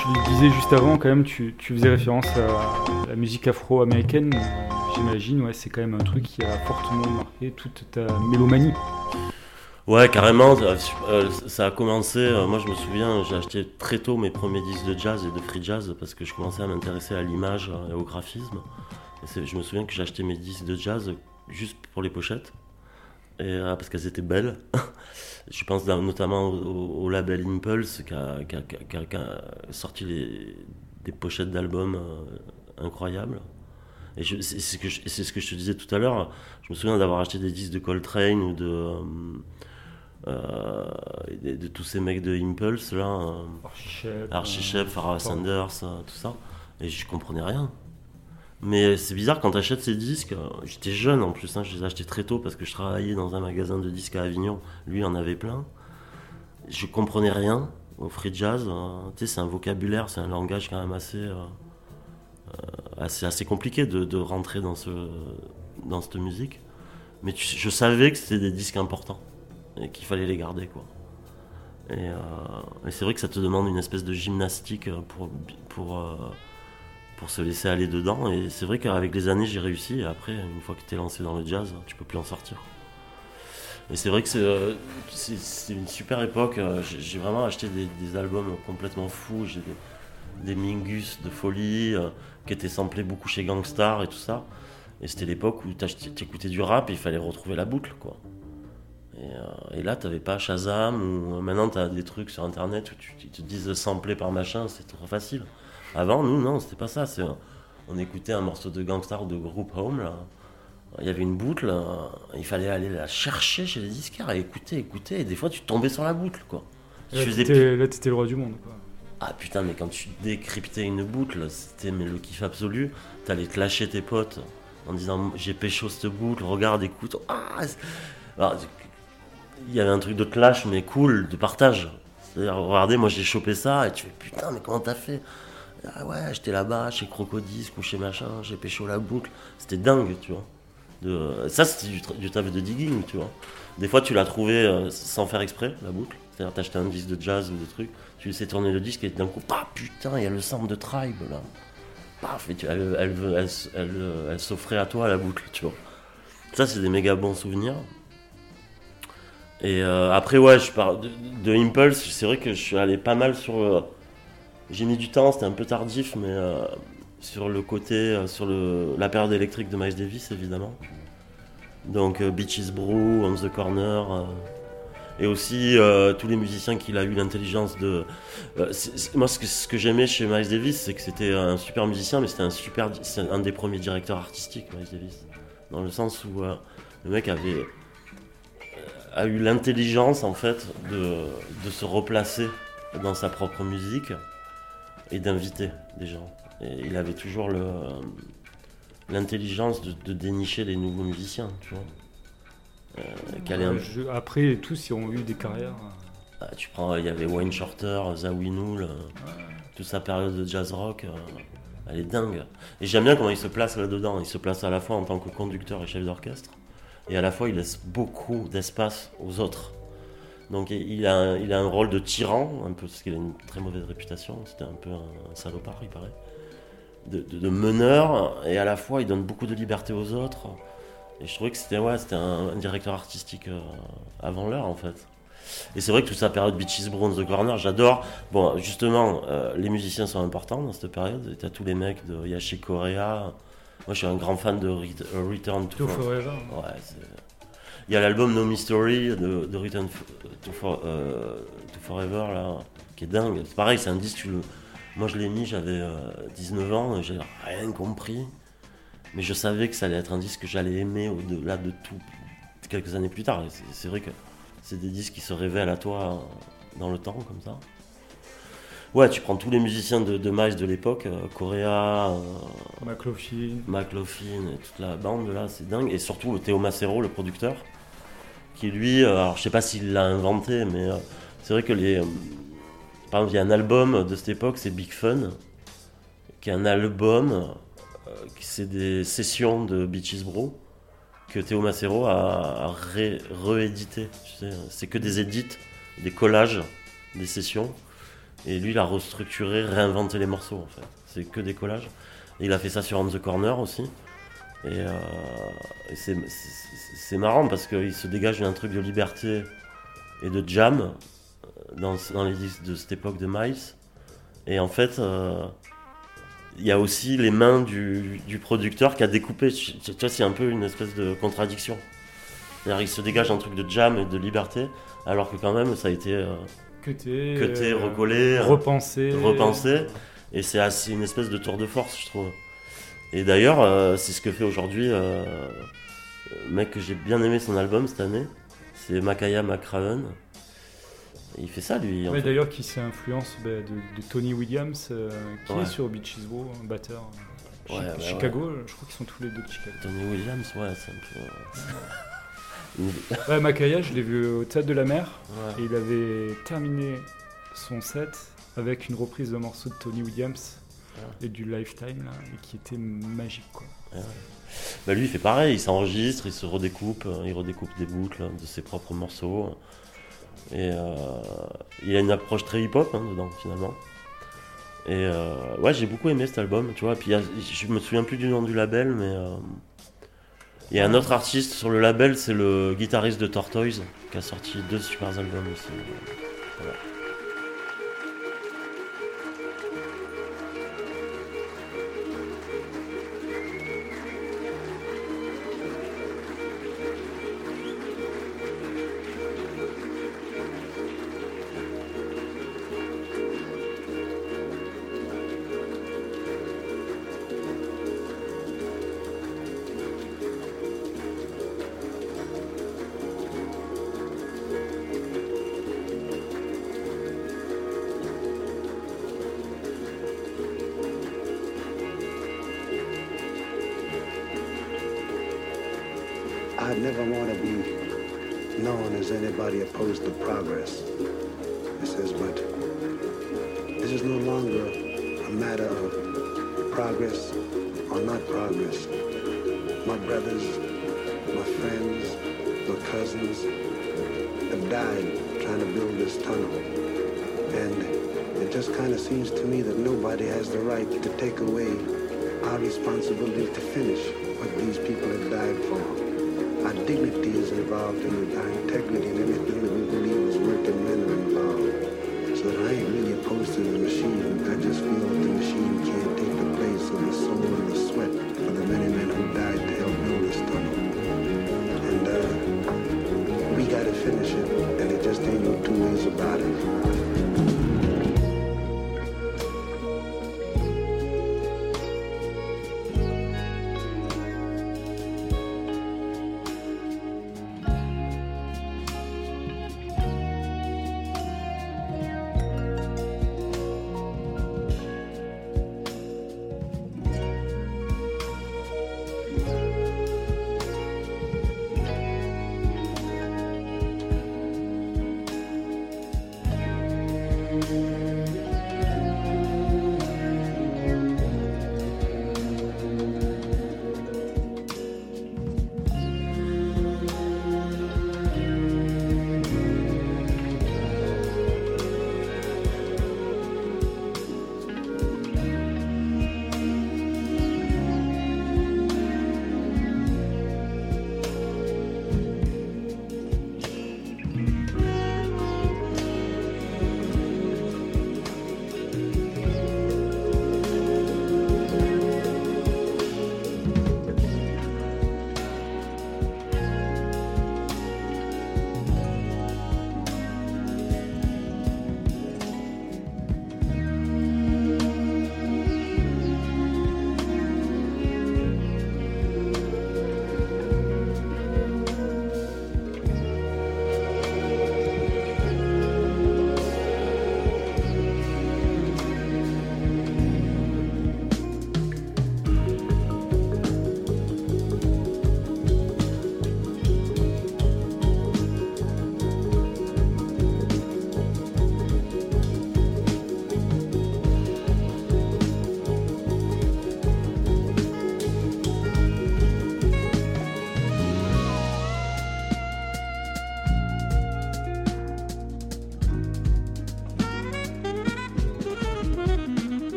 Tu le disais juste avant, quand même, tu, tu faisais référence à la musique afro-américaine. J'imagine, ouais, c'est quand même un truc qui a fortement marqué toute ta mélomanie. Ouais, carrément. euh, euh, Ça a commencé. euh, Moi, je me souviens, j'ai acheté très tôt mes premiers disques de jazz et de free jazz parce que je commençais à m'intéresser à l'image euh, et au graphisme. Je me souviens que j'ai acheté mes disques de jazz juste pour les pochettes. Et, euh, parce qu'elles étaient belles. je pense notamment au, au label Impulse qui a, qui a- qui a- qui a- qui a sorti les- des pochettes d'albums euh, incroyables. Et c'est ce, que je- c'est ce que je te disais tout à l'heure. Je me souviens d'avoir acheté des disques de Coltrane ou de, euh, euh, de, de tous ces mecs de Impulse là. euh, Archichep. Archie Farrah. Sanders, tout ça. Et je comprenais rien. Mais c'est bizarre quand tu achètes ces disques. euh, J'étais jeune en plus, hein, je les ai achetés très tôt parce que je travaillais dans un magasin de disques à Avignon. Lui en avait plein. Je comprenais rien au free jazz. sais, c'est un vocabulaire, c'est un langage quand même assez, euh, euh, assez, compliqué de, rentrer dans, ce, dans cette musique. Mais je savais que c'était des disques importants et qu'il fallait les garder. Et, c'est vrai que ça te demande une espèce de gymnastique pour, pour se laisser aller dedans. Et c'est vrai qu'avec les années, j'ai réussi. Et après, une fois que tu es lancé dans le jazz, tu peux plus en sortir. Et c'est vrai que c'est euh, une super époque. Euh, J'ai vraiment acheté des, albums complètement fous. J'ai des, Mingus de folie euh, qui étaient samplés beaucoup chez Gangstar et tout ça. Et c'était l'époque où tu écoutais du rap et il fallait retrouver la boucle, quoi. Et, et là, t'avais pas Shazam ou maintenant t'as des trucs sur internet où tu, ils te disent sampler par machin, c'est trop facile. Avant, nous, non, c'était pas ça. c'est, on écoutait un morceau de Gangstar ou de Group Home, là. Il y avait une boucle, il fallait aller la chercher chez les disquaires et écouter, écouter, et des fois tu tombais sur la boucle, quoi. Là, là, t'étais le roi du monde. Quoi. ah putain, mais quand tu décryptais une boucle, c'était mais le kiff absolu. T'allais te lâcher tes potes en disant j'ai pécho cette boucle, regarde, écoute. Ah, Alors, il y avait un truc de clash, mais cool, de partage. C'est-à-dire, regardez, moi j'ai chopé ça, et tu fais putain, mais comment t'as fait? Ah ouais, j'étais là-bas, chez Crocodisque ou chez machin, j'ai pécho la boucle. C'était dingue, tu vois. Ça, c'était du, tra- taf de digging, tu vois. Des fois, tu l'as trouvé euh, sans faire exprès, la boucle. C'est-à-dire, t'achetais un disque de jazz ou des trucs, tu laissais tourner le disque et d'un coup, ah putain, il y a le sample de Tribe là. Paf, elle, s'offrait à toi la boucle, tu vois. Ça, c'est des méga bons souvenirs. Et euh, après, ouais, je parle de, de Impulse, c'est vrai que je suis allé pas mal sur. euh, J'ai mis du temps, c'était un peu tardif, mais euh, sur le côté, euh, sur la période électrique de Miles Davis, évidemment. Donc euh, Beaches Brew, On the Corner, et aussi tous les musiciens qu'il a eu l'intelligence de. moi, ce que, ce que j'aimais chez Miles Davis, c'est que c'était un super musicien, mais c'était un des premiers directeurs artistiques, Miles Davis, dans le sens où le mec avait a eu l'intelligence en fait de se replacer dans sa propre musique et d'inviter des gens. Et il avait toujours le, euh, l'intelligence de, de dénicher les nouveaux musiciens, tu vois. Euh, un- je- après, tous ils ont eu des carrières. Ah, tu prends, il y avait Wayne Shorter, Zawinul, euh, toute sa période de jazz rock, euh, elle est dingue. Et j'aime bien comment il se place là-dedans. Il se place à la fois en tant que conducteur et chef d'orchestre, et à la fois il laisse beaucoup d'espace aux autres. Donc il a, un- il a un rôle de tyran, un peu, parce qu'il a une très mauvaise réputation, c'était un peu un, un salopard, il paraît. De, de- de meneur, et à la fois il donne beaucoup de liberté aux autres. Et je trouvais que c'était ouais, un, un directeur artistique euh, avant l'heure en fait. Et c'est vrai que toute sa période Beaches Bronze The Corner, j'adore. Bon, justement, euh, les musiciens sont importants dans cette période. T'as tous les mecs de Yashi Korea. Moi, je suis un grand fan de euh, Return to Forever. Ouais, c'est- Il y a l'album No Mystery de, de Return F- to, For- euh, to Forever, là, qui est dingue. C'est pareil, c'est un disque, le- moi je l'ai mis, j'avais euh, 19 ans, et j'ai rien compris. Mais je savais que ça allait être un disque que j'allais aimer au-delà de tout, quelques années plus tard. C'est- C'est vrai que c'est des disques qui se révèlent à toi dans le temps, comme ça. Ouais, tu prends tous les musiciens de, de Miles de l'époque, euh, Correa, euh, McLaughlin. McLaughlin et toute la bande là, c'est dingue. Et surtout Théo Macero, le producteur, qui lui, euh, alors je sais pas s'il l'a inventé, mais euh, c'est vrai que les. euh, par exemple, il y a un album de cette époque, c'est Big Fun, qui est un album, c'est des sessions de Beaches Bro, que Théo Macero a, a ré- réédité. tu sais. C'est que des édits, des collages, des sessions. Et lui, il a restructuré, réinventé les morceaux en fait. C'est que des collages. Et il a fait ça sur On the Corner aussi. Et, et c'est, c'est- marrant parce qu'il se dégage d'un truc de liberté et de jam euh, dans, dans les disques de cette époque de Miles. Et en fait, euh, il y a aussi les mains du, du producteur qui a découpé. Tu tu vois, c'est un peu une espèce de contradiction. C'est-à-dire, il se dégage un truc de jam et de liberté, alors que quand même, ça a été euh, Cuté, cuté, euh, recollé, repensé. repensé. Et c'est assez une espèce de tour de force, je trouve. Et d'ailleurs, euh, c'est ce que fait aujourd'hui, euh, mec que j'ai bien aimé son album cette année, c'est Makaya McCraven. Il fait ça, lui. Ouais, d'ailleurs, qui s'influence bah, de, de Tony Williams, euh, qui Ouais. est sur Beaches Row, un batteur. Chi- Ouais, Chicago, je crois qu'ils sont tous les deux de Chicago. Tony Williams, ouais, c'est un peu. euh, Ouais, Makaya, je l'ai vu au Théâtre de la Mer, et il avait terminé son set avec une reprise d'un morceau de Tony Williams et du Lifetime, là, et qui était magique, quoi. Bah lui il fait pareil, il s'enregistre, il se redécoupe, euh, il redécoupe des boucles de ses propres morceaux. Et euh, il a une approche très hip-hop hein, dedans finalement. Et euh, ouais j'ai beaucoup aimé cet album, tu vois. Puis je me souviens plus du nom du label, mais euh, il y a un autre artiste sur le label, c'est le guitariste de Tortoise qui a sorti deux super albums aussi. Seems to me that nobody has the right to take away our responsibility to finish what these people have died for. Our dignity is involved in it, our integrity and everything that we believe is worth working men are involved. So that I ain't really opposed to the machine. I just feel that the machine can't take the place of the soul and the sweat of the many men who died to help build this tunnel. And uh, we gotta finish it, and it just ain't no two ways about it.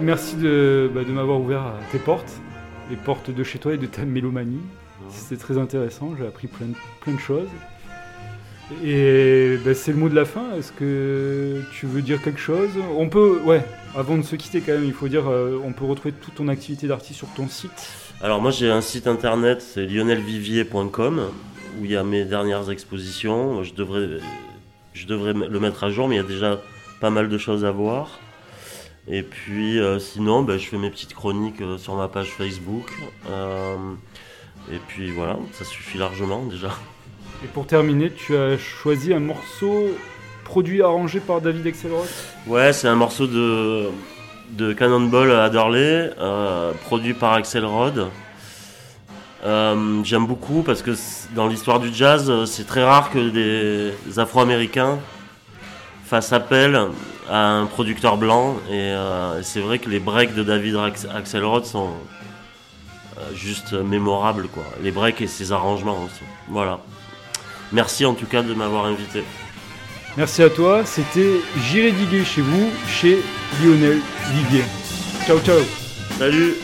Merci de, bah, de m'avoir ouvert tes portes, les portes de chez toi et de ta mélomanie. C'était très intéressant, j'ai appris plein de, plein de choses. Et bah, c'est le mot de la fin. Est-ce que tu veux dire quelque chose? On peut, ouais, avant de se quitter quand même, il faut dire, euh, on peut retrouver toute ton activité d'artiste sur ton site. Alors moi j'ai un site internet, c'est lionelvivier.com, où il y a mes dernières expositions. Je devrais, je devrais le mettre à jour, mais il y a déjà pas mal de choses à voir. Et puis euh, sinon, ben, je fais mes petites chroniques euh, sur ma page Facebook. Euh, et puis voilà, ça suffit largement déjà. Et pour terminer, tu as choisi un morceau produit arrangé par David Axelrod? Ouais, c'est un morceau de, de Cannonball à Adderley, euh, produit par Axel Rod. Euh, J'aime beaucoup parce que dans l'histoire du jazz, c'est très rare que des Afro-Américains fassent appel à un producteur blanc. Et euh, c'est vrai que les breaks de David Ax- Axelrod sont euh, juste mémorables. Quoi. Les breaks et ses arrangements aussi. Voilà. Merci en tout cas de m'avoir invité. Merci à toi, c'était J'irai diguer chez vous, chez Lionel Vivier. Ciao ciao Salut